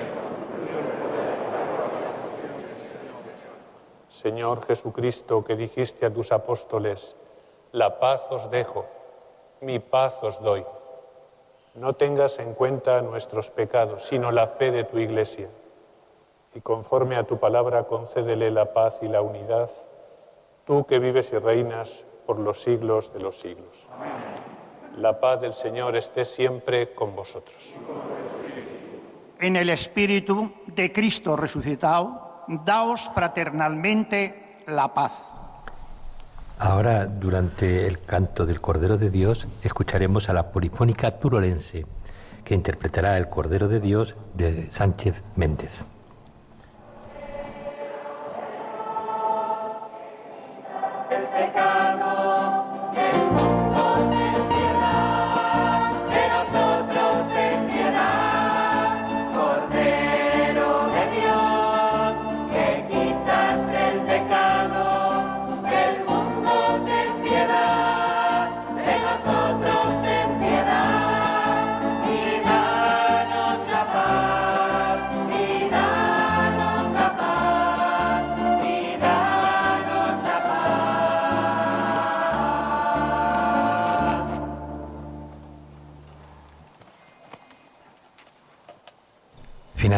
Señor Jesucristo, que dijiste a tus apóstoles, la paz os dejo, mi paz os doy. No tengas en cuenta nuestros pecados, sino la fe de tu Iglesia. Y conforme a tu palabra, concédele la paz y la unidad, tú que vives y reinas por los siglos de los siglos. La paz del Señor esté siempre con vosotros. En el Espíritu de Cristo resucitado, daos fraternalmente la paz. Ahora, durante el canto del Cordero de Dios, escucharemos a la polifónica turolense, que interpretará el Cordero de Dios de Sánchez Méndez.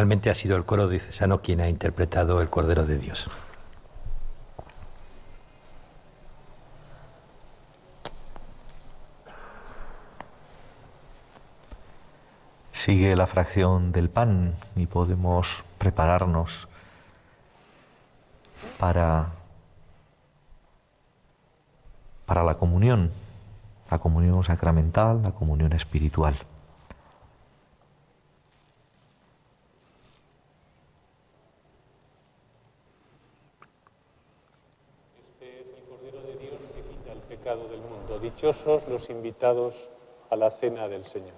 Finalmente ha sido el coro diocesano quien ha interpretado el Cordero de Dios. Sigue la fracción del pan y podemos prepararnos para, para la comunión, la comunión sacramental, la comunión espiritual. Este es el Cordero de Dios que quita el pecado del mundo. Dichosos los invitados a la cena del Señor.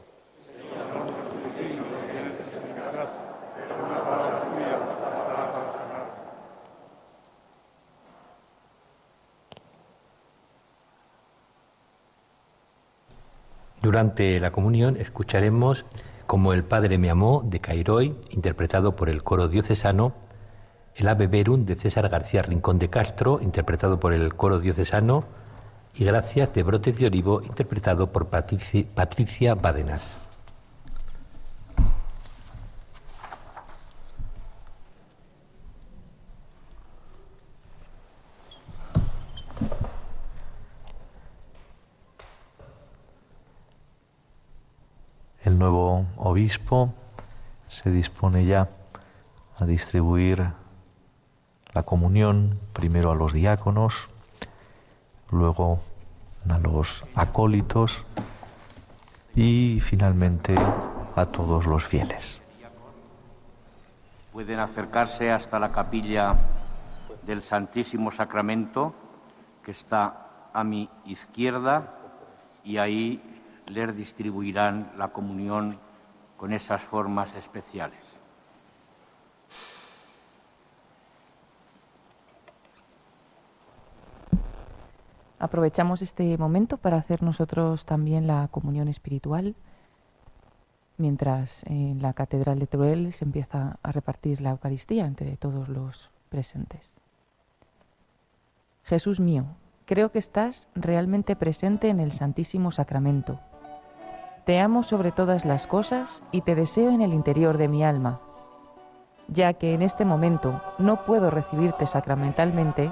Durante la comunión escucharemos Como el Padre me amó de Cairoy, interpretado por el coro diocesano, el Ave Verum de César García Rincón de Castro, interpretado por el coro diocesano, y Gracias de Brotes de Olivo, interpretado por Patrici- Patricia Bádenas. El nuevo obispo se dispone ya a distribuir la comunión primero a los diáconos, luego a los acólitos y finalmente a todos los fieles. Pueden acercarse hasta la capilla del Santísimo Sacramento, que está a mi izquierda, y ahí les distribuirán la comunión con esas formas especiales. Aprovechamos este momento para hacer nosotros también la comunión espiritual, mientras en la Catedral de Teruel se empieza a repartir la Eucaristía entre todos los presentes. Jesús mío, creo que estás realmente presente en el Santísimo Sacramento. Te amo sobre todas las cosas y te deseo en el interior de mi alma. Ya que en este momento no puedo recibirte sacramentalmente,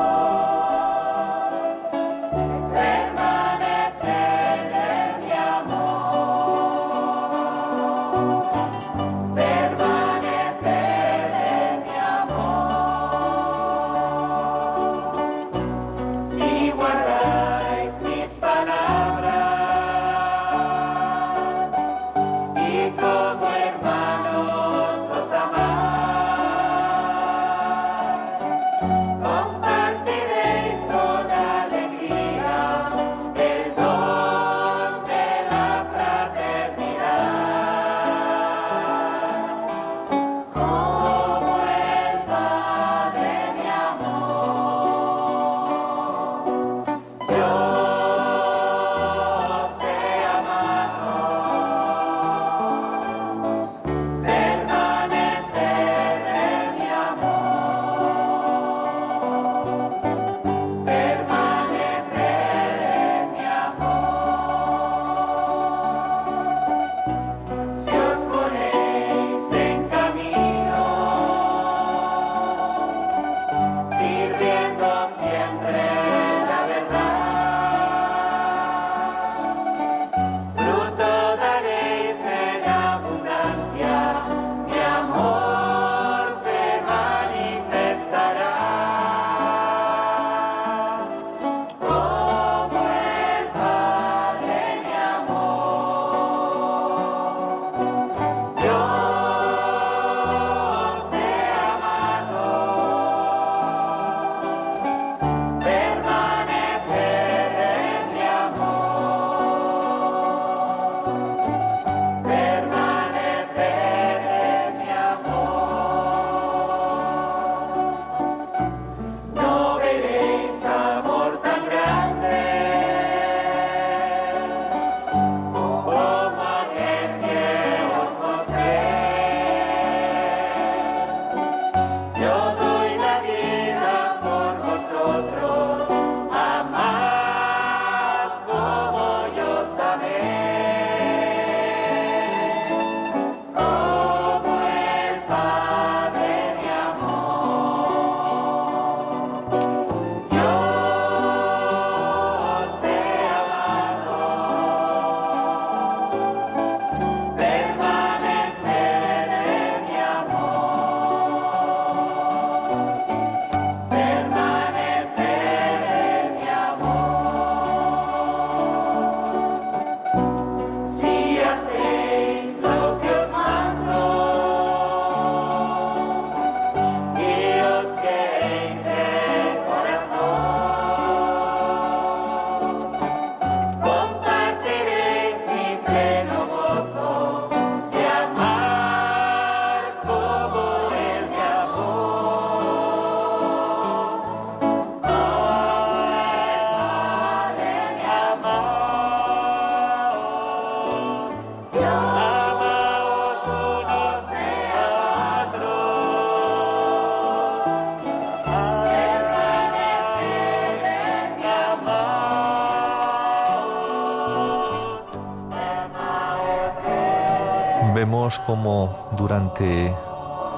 Como durante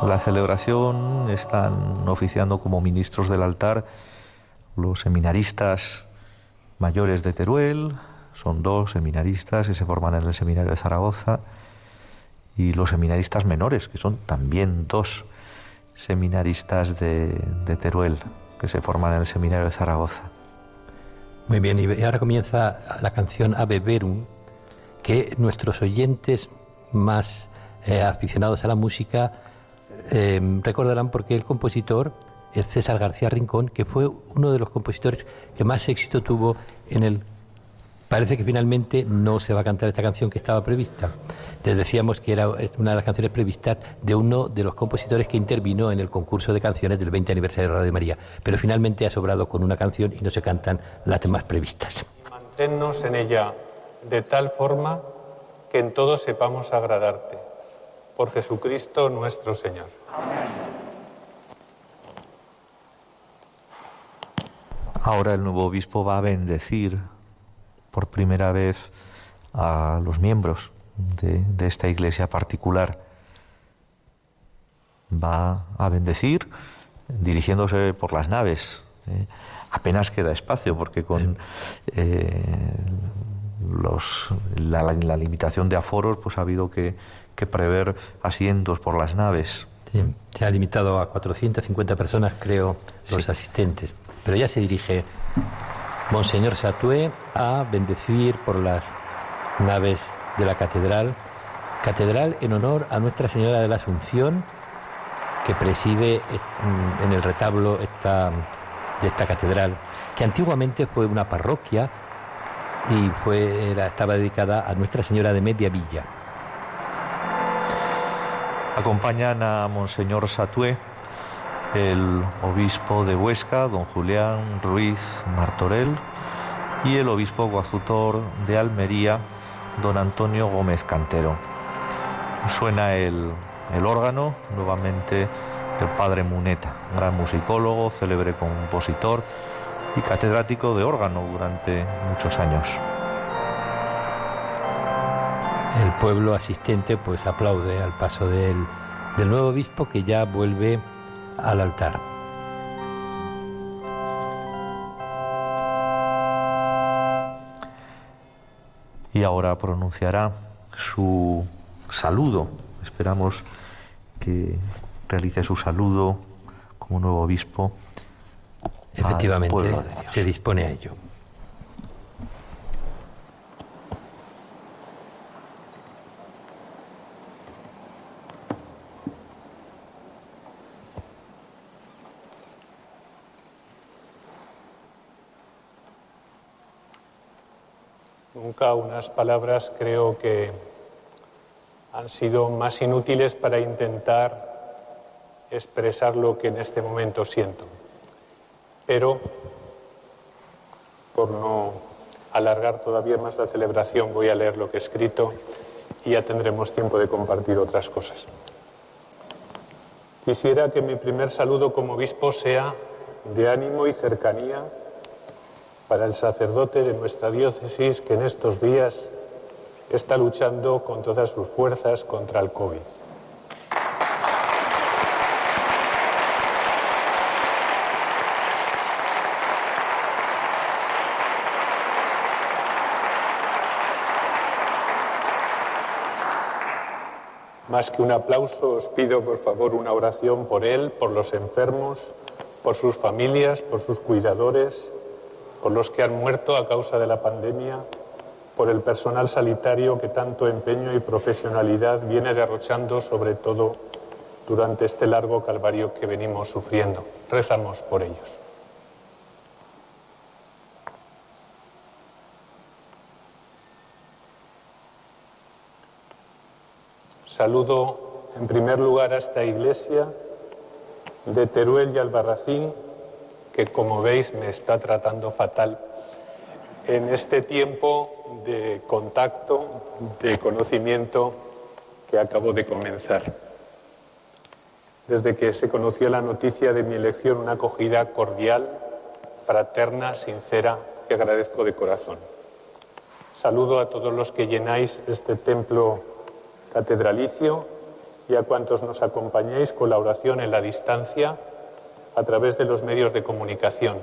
la celebración están oficiando como ministros del altar los seminaristas mayores de Teruel, son dos seminaristas que se forman en el seminario de Zaragoza, y los seminaristas menores, que son también dos seminaristas de, de Teruel, que se forman en el seminario de Zaragoza. Muy bien, y ahora comienza la canción Ave Verum, que nuestros oyentes más eh, aficionados a la música eh, recordarán porque el compositor es César García Rincón, que fue uno de los compositores que más éxito tuvo en el... Parece que finalmente no se va a cantar esta canción que estaba prevista. Te decíamos que era una de las canciones previstas de uno de los compositores que intervino en el concurso de canciones del 20 aniversario de Radio María, pero finalmente ha sobrado con una canción y no se cantan las demás previstas. Manténnos en ella de tal forma que en todo sepamos agradarte. Por Jesucristo nuestro Señor. Ahora el nuevo obispo va a bendecir por primera vez a los miembros de, de esta iglesia particular. Va a bendecir dirigiéndose por las naves. ¿eh? Apenas queda espacio porque con eh, los, la, la limitación de aforos pues ha habido que, que prever asientos por las naves. Sí, se ha limitado a 450 personas, creo, los asistentes. Pero ya se dirige Monseñor Satué a bendecir por las naves de la catedral. Catedral en honor a Nuestra Señora de la Asunción, que preside eh, en el retablo esta, de esta catedral, que antiguamente fue una parroquia y fue, era- estaba dedicada a Nuestra Señora de Media Villa. Acompañan a Monseñor Satué, el obispo de Huesca, don Julián Ruiz Martorell, y el obispo coadjutor de Almería, don Antonio Gómez Cantero. Suena el, el órgano, nuevamente del padre Muneta, gran musicólogo, célebre compositor y catedrático de órgano durante muchos años. El pueblo asistente pues aplaude al paso del, del nuevo obispo que ya vuelve al altar. y ahora pronunciará su saludo. Esperamos que realice su saludo como nuevo obispo. Efectivamente, se dispone a ello. Nunca unas palabras creo que han sido más inútiles para intentar expresar lo que en este momento siento. Pero, por no alargar todavía más la celebración, voy a leer lo que he escrito y ya tendremos tiempo de compartir otras cosas. Quisiera que mi primer saludo como obispo sea de ánimo y cercanía para el sacerdote de nuestra diócesis que en estos días está luchando con todas sus fuerzas contra el COVID. Más que un aplauso, os pido por favor una oración por él, por los enfermos, por sus familias, por sus cuidadores, por los que han muerto a causa de la pandemia, por el personal sanitario que tanto empeño y profesionalidad viene derrochando, sobre todo durante este largo calvario que venimos sufriendo. Rezamos por ellos. Saludo en primer lugar a esta iglesia de Teruel y Albarracín, que como veis me está tratando fatal en este tiempo de contacto, de conocimiento que acabo de comenzar. Desde que se conoció la noticia de mi elección, una acogida cordial, fraterna, sincera, que agradezco de corazón. Saludo a todos los que llenáis este templo catedralicio y a cuantos nos acompañáis con la oración en la distancia a través de los medios de comunicación.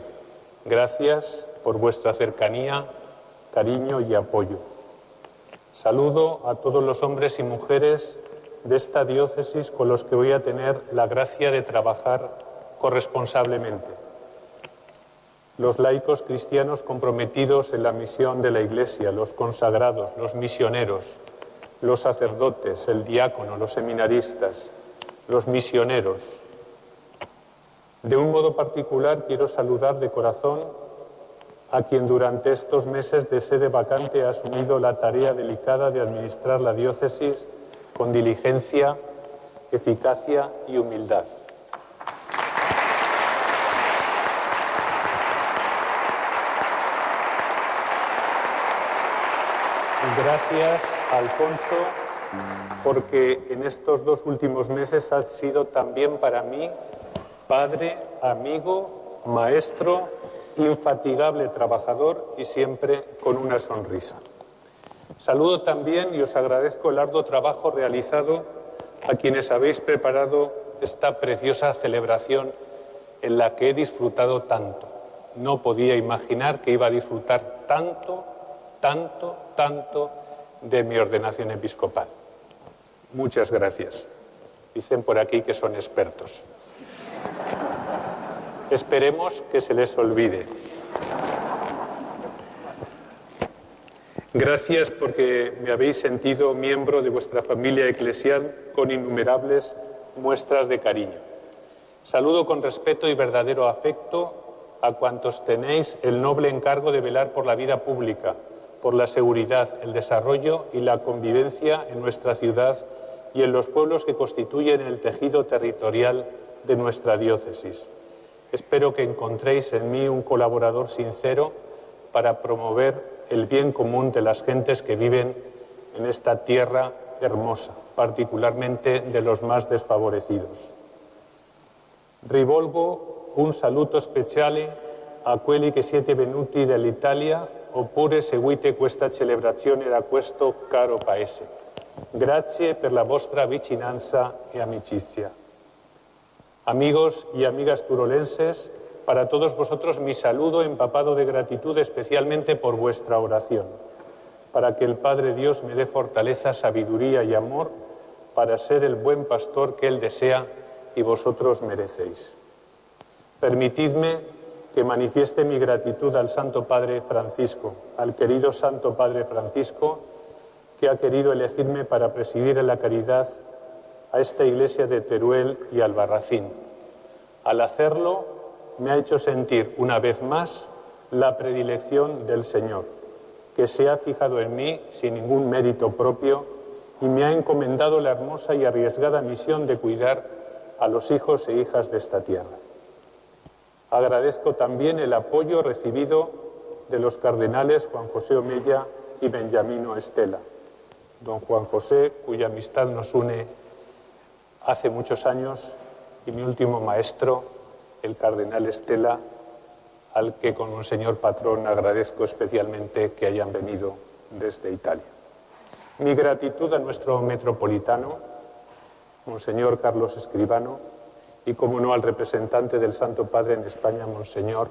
Gracias por vuestra cercanía, cariño y apoyo. Saludo a todos los hombres y mujeres de esta diócesis con los que voy a tener la gracia de trabajar corresponsablemente. Los laicos cristianos comprometidos en la misión de la Iglesia, los consagrados, los misioneros, los sacerdotes, el diácono, los seminaristas, los misioneros. De un modo particular quiero saludar de corazón a quien durante estos meses de sede vacante ha asumido la tarea delicada de administrar la diócesis con diligencia, eficacia y humildad. Gracias, Alfonso, porque en estos dos últimos meses has sido también para mí padre, amigo, maestro infatigable trabajador y siempre con una sonrisa. Saludo también y os agradezco el arduo trabajo realizado a quienes habéis preparado esta preciosa celebración en la que he disfrutado tanto. No podía imaginar que iba a disfrutar tanto, tanto, tanto de mi ordenación episcopal. Muchas gracias. Dicen por aquí que son expertos. Esperemos que se les olvide. Gracias porque me habéis sentido miembro de vuestra familia eclesial con innumerables muestras de cariño. Saludo con respeto y verdadero afecto a cuantos tenéis el noble encargo de velar por la vida pública, por la seguridad, el desarrollo y la convivencia en nuestra ciudad y en los pueblos que constituyen el tejido territorial de nuestra diócesis. Espero que encontréis en mí un colaborador sincero para promover el bien común de las gentes que viven en esta tierra hermosa, particularmente de los más desfavorecidos. Rivolgo un saluto speciale a quelli che siete venuti dall'Italia oppure seguite questa celebrazione da questo caro paese. Grazie per la vostra vicinanza e amicizia. Amigos y amigas turolenses, para todos vosotros mi saludo empapado de gratitud especialmente por vuestra oración, para que el Padre Dios me dé fortaleza, sabiduría y amor para ser el buen pastor que Él desea y vosotros merecéis. Permitidme que manifieste mi gratitud al Santo Padre Francisco, al querido Santo Padre Francisco, que ha querido elegirme para presidir en la caridad a esta iglesia de Teruel y Albarracín. Al hacerlo, me ha hecho sentir una vez más la predilección del Señor, que se ha fijado en mí sin ningún mérito propio y me ha encomendado la hermosa y arriesgada misión de cuidar a los hijos e hijas de esta tierra. Agradezco también el apoyo recibido de los cardenales Juan José Omella y Benjamino Estela. Don Juan José, cuya amistad nos une hace muchos años, y mi último maestro, el cardenal Estela, al que con un señor patrón agradezco especialmente que hayan venido desde Italia. Mi gratitud a nuestro metropolitano, Monseñor Carlos Escribano, y como no al representante del Santo Padre en España, Monseñor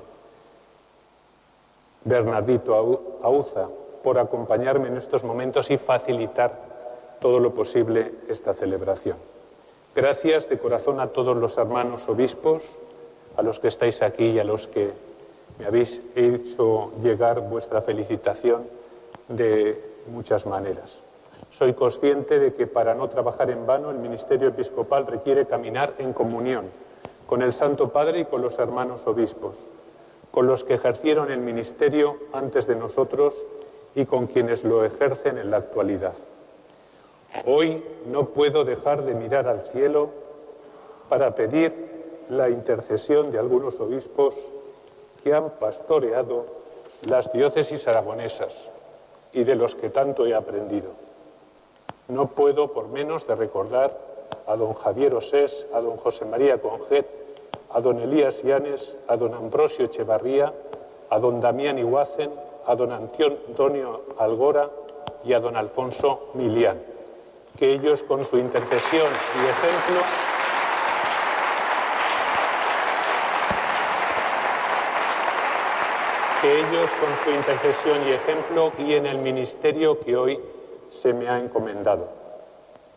Bernardito Auza, por acompañarme en estos momentos y facilitar todo lo posible esta celebración. Gracias de corazón a todos los hermanos obispos, a los que estáis aquí y a los que me habéis hecho llegar vuestra felicitación de muchas maneras. Soy consciente de que para no trabajar en vano el ministerio episcopal requiere caminar en comunión con el Santo Padre y con los hermanos obispos, con los que ejercieron el ministerio antes de nosotros y con quienes lo ejercen en la actualidad. Hoy no puedo dejar de mirar al cielo para pedir la intercesión de algunos obispos que han pastoreado las diócesis aragonesas y de los que tanto he aprendido. No puedo por menos de recordar a don Javier Osés, a don José María Conjet, a don Elías Llanes, a don Ambrosio Echevarría, a don Damián Iguacen, a don Antonio Algora y a don Alfonso Milián, que ellos con su intercesión y ejemplo que ellos con su intercesión y ejemplo guíen el ministerio que hoy se me ha encomendado.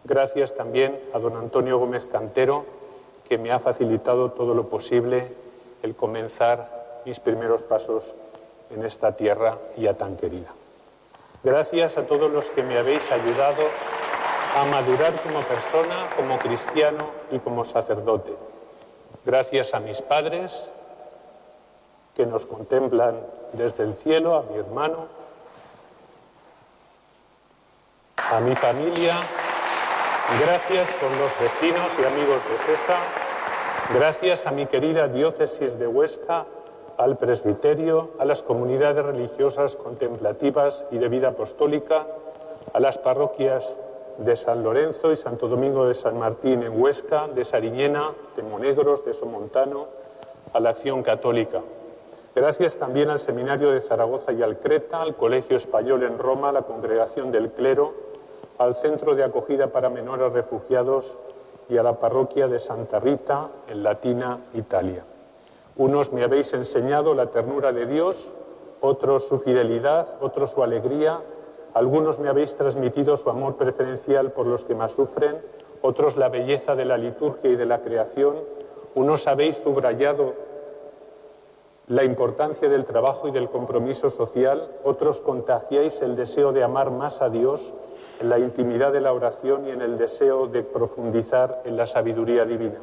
Gracias también a don Antonio Gómez Cantero, que me ha facilitado todo lo posible el comenzar mis primeros pasos en esta tierra ya tan querida. Gracias a todos los que me habéis ayudado a madurar como persona, como cristiano y como sacerdote. Gracias a mis padres que nos contemplan desde el cielo, a mi hermano, a mi familia, gracias por los vecinos y amigos de Sesa, gracias a mi querida diócesis de Huesca, al presbiterio, a las comunidades religiosas contemplativas y de vida apostólica, a las parroquias de San Lorenzo y Santo Domingo de San Martín en Huesca, de Sariñena, de Monegros, de Somontano, a la Acción Católica, Gracias también al Seminario de Zaragoza y al Creta, al Colegio Español en Roma, a la Congregación del Clero, al Centro de Acogida para Menores Refugiados y a la Parroquia de Santa Rita en Latina, Italia. Unos me habéis enseñado la ternura de Dios, otros su fidelidad, otros su alegría, algunos me habéis transmitido su amor preferencial por los que más sufren, otros la belleza de la liturgia y de la creación, unos habéis subrayado la importancia del trabajo y del compromiso social, otros contagiáis el deseo de amar más a Dios en la intimidad de la oración y en el deseo de profundizar en la sabiduría divina.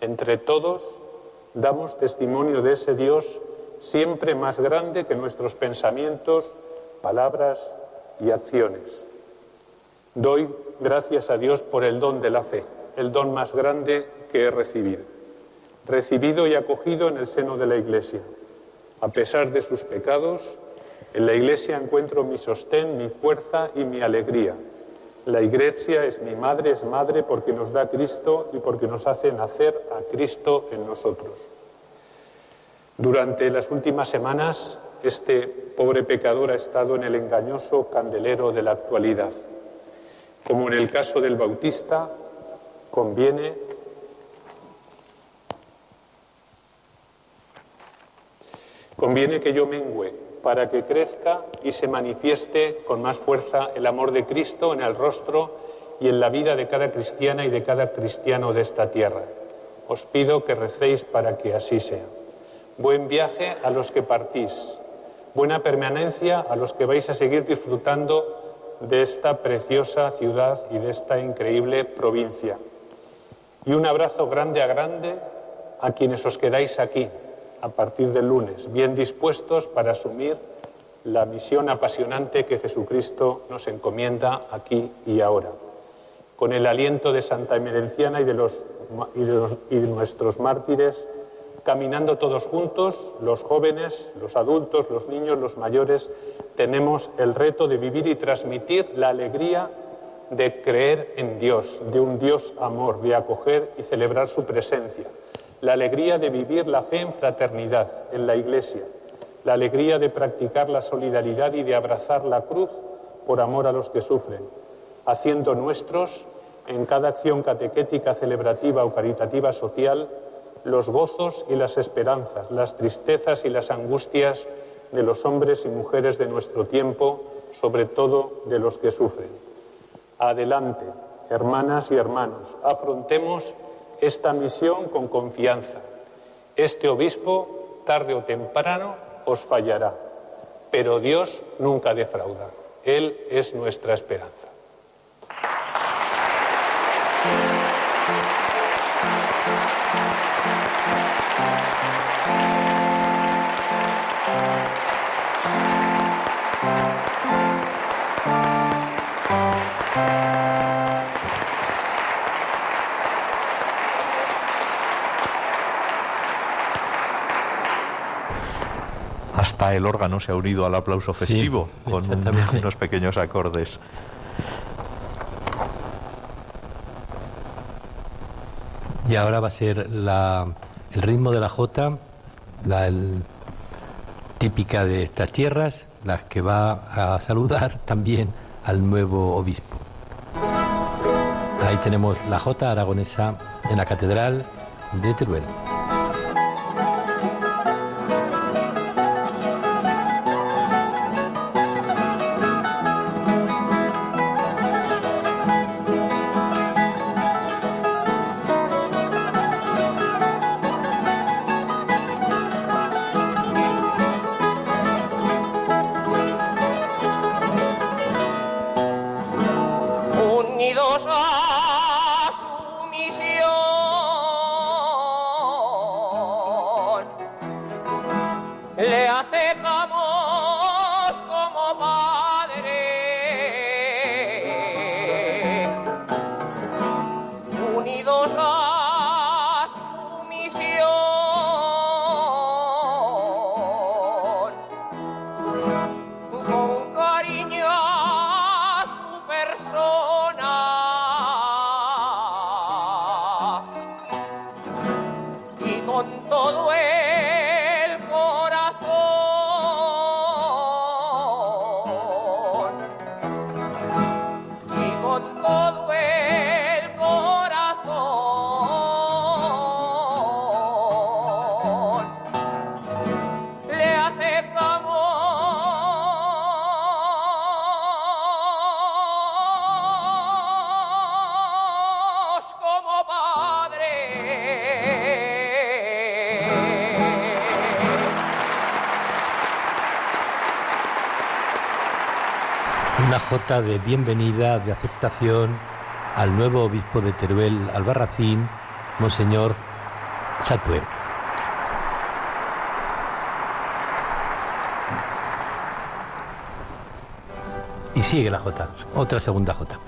Entre todos damos testimonio de ese Dios siempre más grande que nuestros pensamientos, palabras y acciones. Doy gracias a Dios por el don de la fe, el don más grande que he recibido recibido y acogido en el seno de la Iglesia. A pesar de sus pecados, en la Iglesia encuentro mi sostén, mi fuerza y mi alegría. La Iglesia es mi madre, es madre porque nos da Cristo y porque nos hace nacer a Cristo en nosotros. Durante las últimas semanas, este pobre pecador ha estado en el engañoso candelero de la actualidad. Como en el caso del Bautista, conviene Conviene que yo mengüe para que crezca y se manifieste con más fuerza el amor de Cristo en el rostro y en la vida de cada cristiana y de cada cristiano de esta tierra. Os pido que recéis para que así sea. Buen viaje a los que partís. Buena permanencia a los que vais a seguir disfrutando de esta preciosa ciudad y de esta increíble provincia. Y un abrazo grande a grande a quienes os quedáis aquí, a partir del lunes, bien dispuestos para asumir la misión apasionante que Jesucristo nos encomienda aquí y ahora. Con el aliento de Santa Emerenciana y de, los, y de, nuestros mártires, caminando todos juntos, los jóvenes, los adultos, los niños, los mayores, tenemos el reto de vivir y transmitir la alegría de creer en Dios, de un Dios amor, de acoger y celebrar su presencia. La alegría de vivir la fe en fraternidad en la Iglesia, la alegría de practicar la solidaridad y de abrazar la cruz por amor a los que sufren, haciendo nuestros en cada acción catequética, celebrativa o caritativa social los gozos y las esperanzas, las tristezas y las angustias de los hombres y mujeres de nuestro tiempo, sobre todo de los que sufren. Adelante, hermanas y hermanos, afrontemos esta misión con confianza. Este obispo, tarde o temprano, os fallará, pero Dios nunca defrauda. Él es nuestra esperanza. El órgano se ha unido al aplauso festivo Sí, con un- unos pequeños acordes. Y ahora va a ser la- el ritmo de la jota, la el- típica de estas tierras, las que va a saludar también al nuevo obispo. Ahí tenemos la jota aragonesa en la catedral de Teruel. De bienvenida, de aceptación al nuevo obispo de Teruel, Albarracín, Monseñor Satue. Y sigue la jota, otra segunda jota.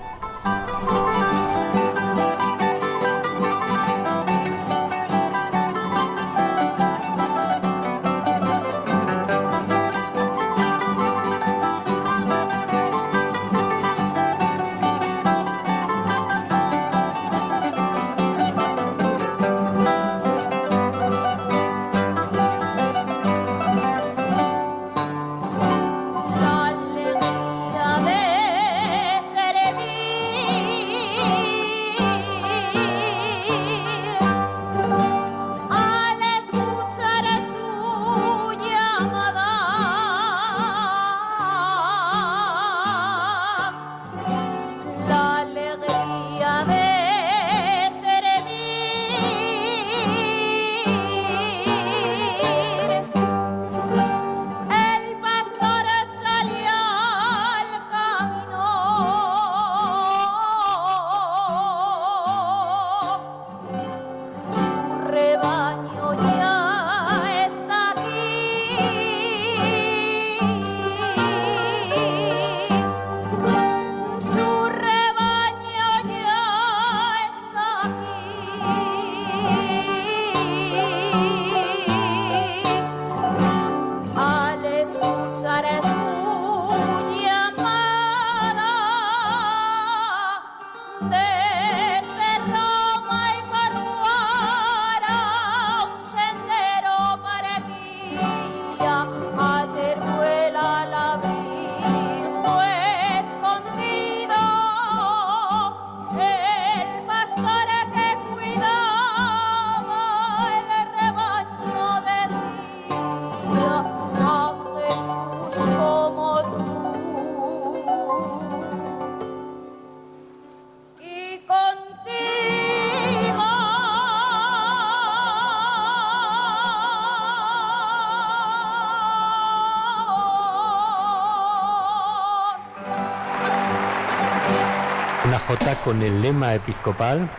Con el lema episcopal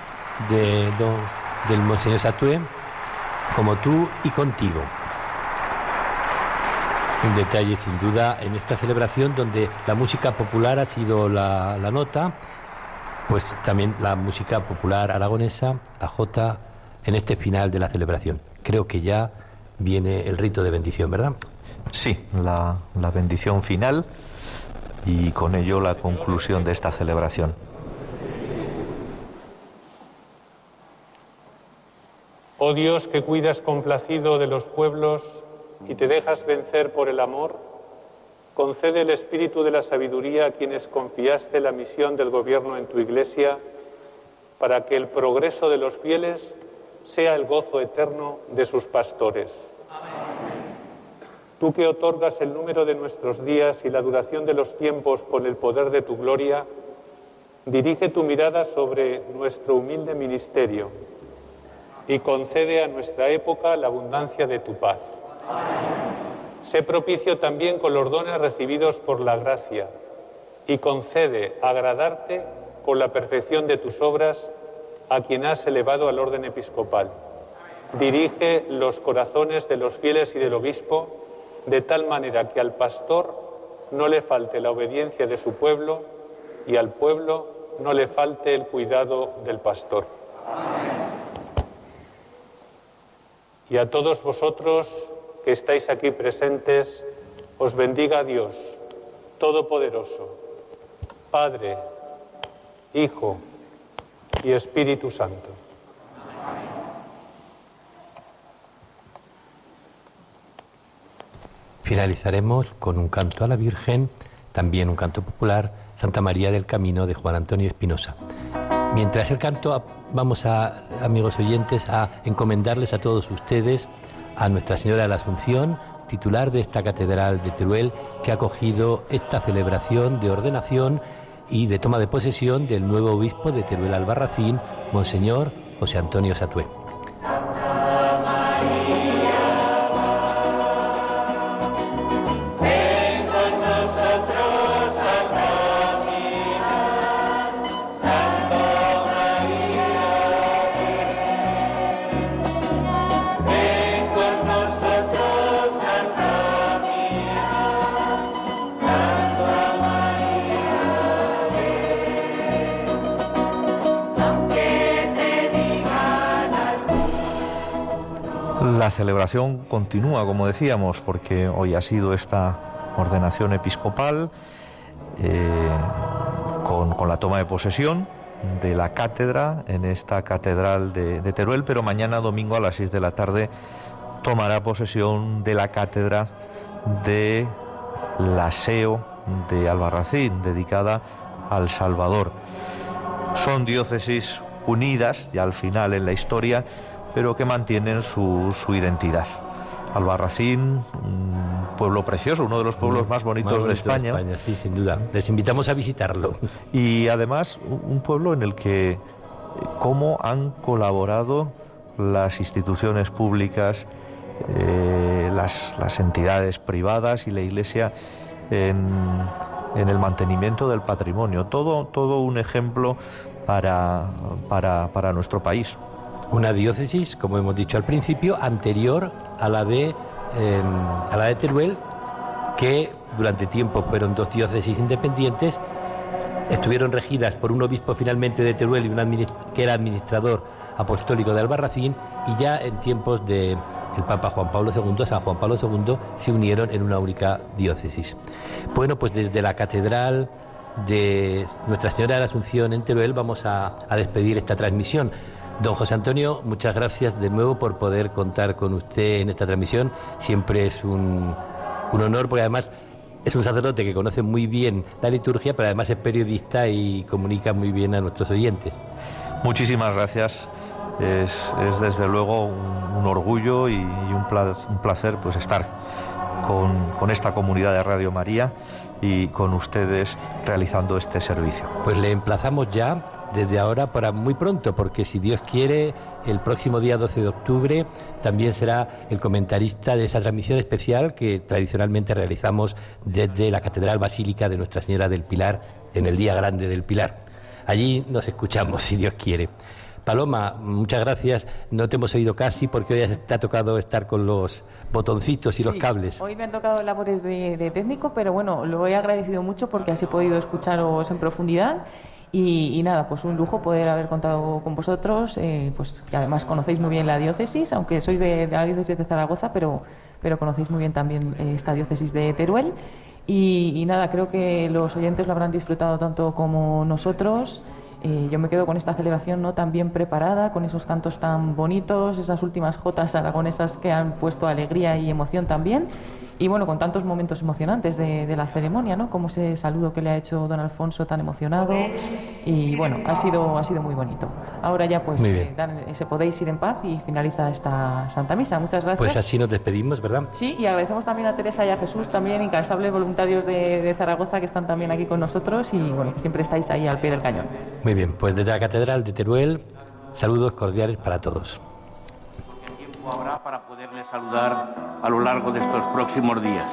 de don- del Monseñor Satue, como tú y contigo. Un detalle sin duda en esta celebración donde la música popular ha sido la, la nota, pues también la música popular aragonesa, la jota, en este final de la celebración. Creo que ya viene el rito de bendición, ¿verdad? Sí, la, la bendición final y con ello la conclusión de esta celebración. Oh Dios que cuidas complacido de los pueblos y te dejas vencer por el amor, concede el espíritu de la sabiduría a quienes confiaste la misión del gobierno en tu iglesia, para que el progreso de los fieles sea el gozo eterno de sus pastores. Tú que otorgas el número de nuestros días y la duración de los tiempos con el poder de tu gloria, dirige tu mirada sobre nuestro humilde ministerio y concede a nuestra época la abundancia de tu paz. Sé propicio también con los dones recibidos por la gracia y concede agradarte con la perfección de tus obras a quien has elevado al orden episcopal. Dirige los corazones de los fieles y del obispo de tal manera que al pastor no le falte la obediencia de su pueblo y al pueblo no le falte el cuidado del pastor. Y a todos vosotros que estáis aquí presentes, os bendiga Dios Todopoderoso, Padre, Hijo y Espíritu Santo. Finalizaremos con un canto a la Virgen, también un canto popular, Santa María del Camino de Juan Antonio Espinosa. Mientras el canto, vamos a, amigos oyentes, a encomendarles a todos ustedes a Nuestra Señora de la Asunción, titular de esta catedral de Teruel, que ha acogido esta celebración de ordenación y de toma de posesión del nuevo obispo de Teruel Albarracín, Monseñor José Antonio Satué. Celebración continúa, como decíamos, porque hoy ha sido esta ordenación episcopal eh, con, la toma de posesión de la cátedra en esta catedral de, de Teruel, pero mañana domingo a las 6 de la tarde tomará posesión de la cátedra de la SEO de Albarracín, dedicada al Salvador. Son diócesis unidas, ya al final en la historia, pero que mantienen su, su identidad. Albarracín, un pueblo precioso, uno de los pueblos más bonitos, Más de bonito España. Sí, sin duda. Les invitamos a visitarlo. Y además un pueblo en el que eh, cómo han colaborado las instituciones públicas, eh, las, las entidades privadas y la Iglesia en, en el mantenimiento del patrimonio. Todo, todo un ejemplo para, para, para nuestro país. Una diócesis, como hemos dicho al principio, anterior a la de, eh, a la de Teruel, que durante tiempo fueron dos diócesis independientes, estuvieron regidas por un obispo finalmente de Teruel y un que era administrador apostólico de Albarracín, y ya en tiempos de el Papa Juan Pablo II, San Juan Pablo II, se unieron en una única diócesis. Bueno, pues desde la catedral de Nuestra Señora de la Asunción en Teruel vamos a despedir esta transmisión. Don José Antonio, muchas gracias de nuevo por poder contar con usted en esta transmisión. Siempre es un, un honor porque además es un sacerdote que conoce muy bien la liturgia, pero además es periodista y comunica muy bien a nuestros oyentes. Muchísimas gracias. Es, es desde luego un, un orgullo y, y un, pla- un placer pues estar con, con esta comunidad de Radio María y con ustedes realizando este servicio. Pues le emplazamos ya desde ahora para muy pronto, porque si Dios quiere, el próximo día 12 de octubre también será el comentarista de esa transmisión especial que tradicionalmente realizamos desde la Catedral Basílica de Nuestra Señora del Pilar en el Día Grande del Pilar. Allí nos escuchamos, si Dios quiere. Paloma, muchas gracias. No te hemos oído casi porque hoy te ha tocado estar con los botoncitos y los cables. Hoy me han tocado labores de, de técnico, pero bueno, lo he agradecido mucho porque así he podido escucharos en profundidad. Y, nada, pues un lujo poder haber contado con vosotros, eh, pues que además conocéis muy bien la diócesis, aunque sois de, la diócesis de Zaragoza, pero, pero conocéis muy bien también eh, esta diócesis de Teruel. Y, y nada, creo que los oyentes lo habrán disfrutado tanto como nosotros. Eh, yo me quedo con esta celebración no tan bien preparada, con esos cantos tan bonitos, esas últimas jotas aragonesas que han puesto alegría y emoción también. Y bueno, con tantos momentos emocionantes de, de la ceremonia, ¿no? Como ese saludo que le ha hecho don Alfonso tan emocionado. Y bueno, ha sido, ha sido muy bonito. Ahora ya pues eh, dan- se podéis ir en paz y finaliza esta Santa Misa. Muchas gracias. Pues así nos despedimos, ¿verdad? Sí, y agradecemos también a Teresa y a Jesús, también incansables voluntarios de, de Zaragoza que están también aquí con nosotros y bueno, que siempre estáis ahí al pie del cañón. Muy bien, pues desde la Catedral de Teruel, saludos cordiales para todos. Habrá para poderle saludar a lo largo de estos próximos días.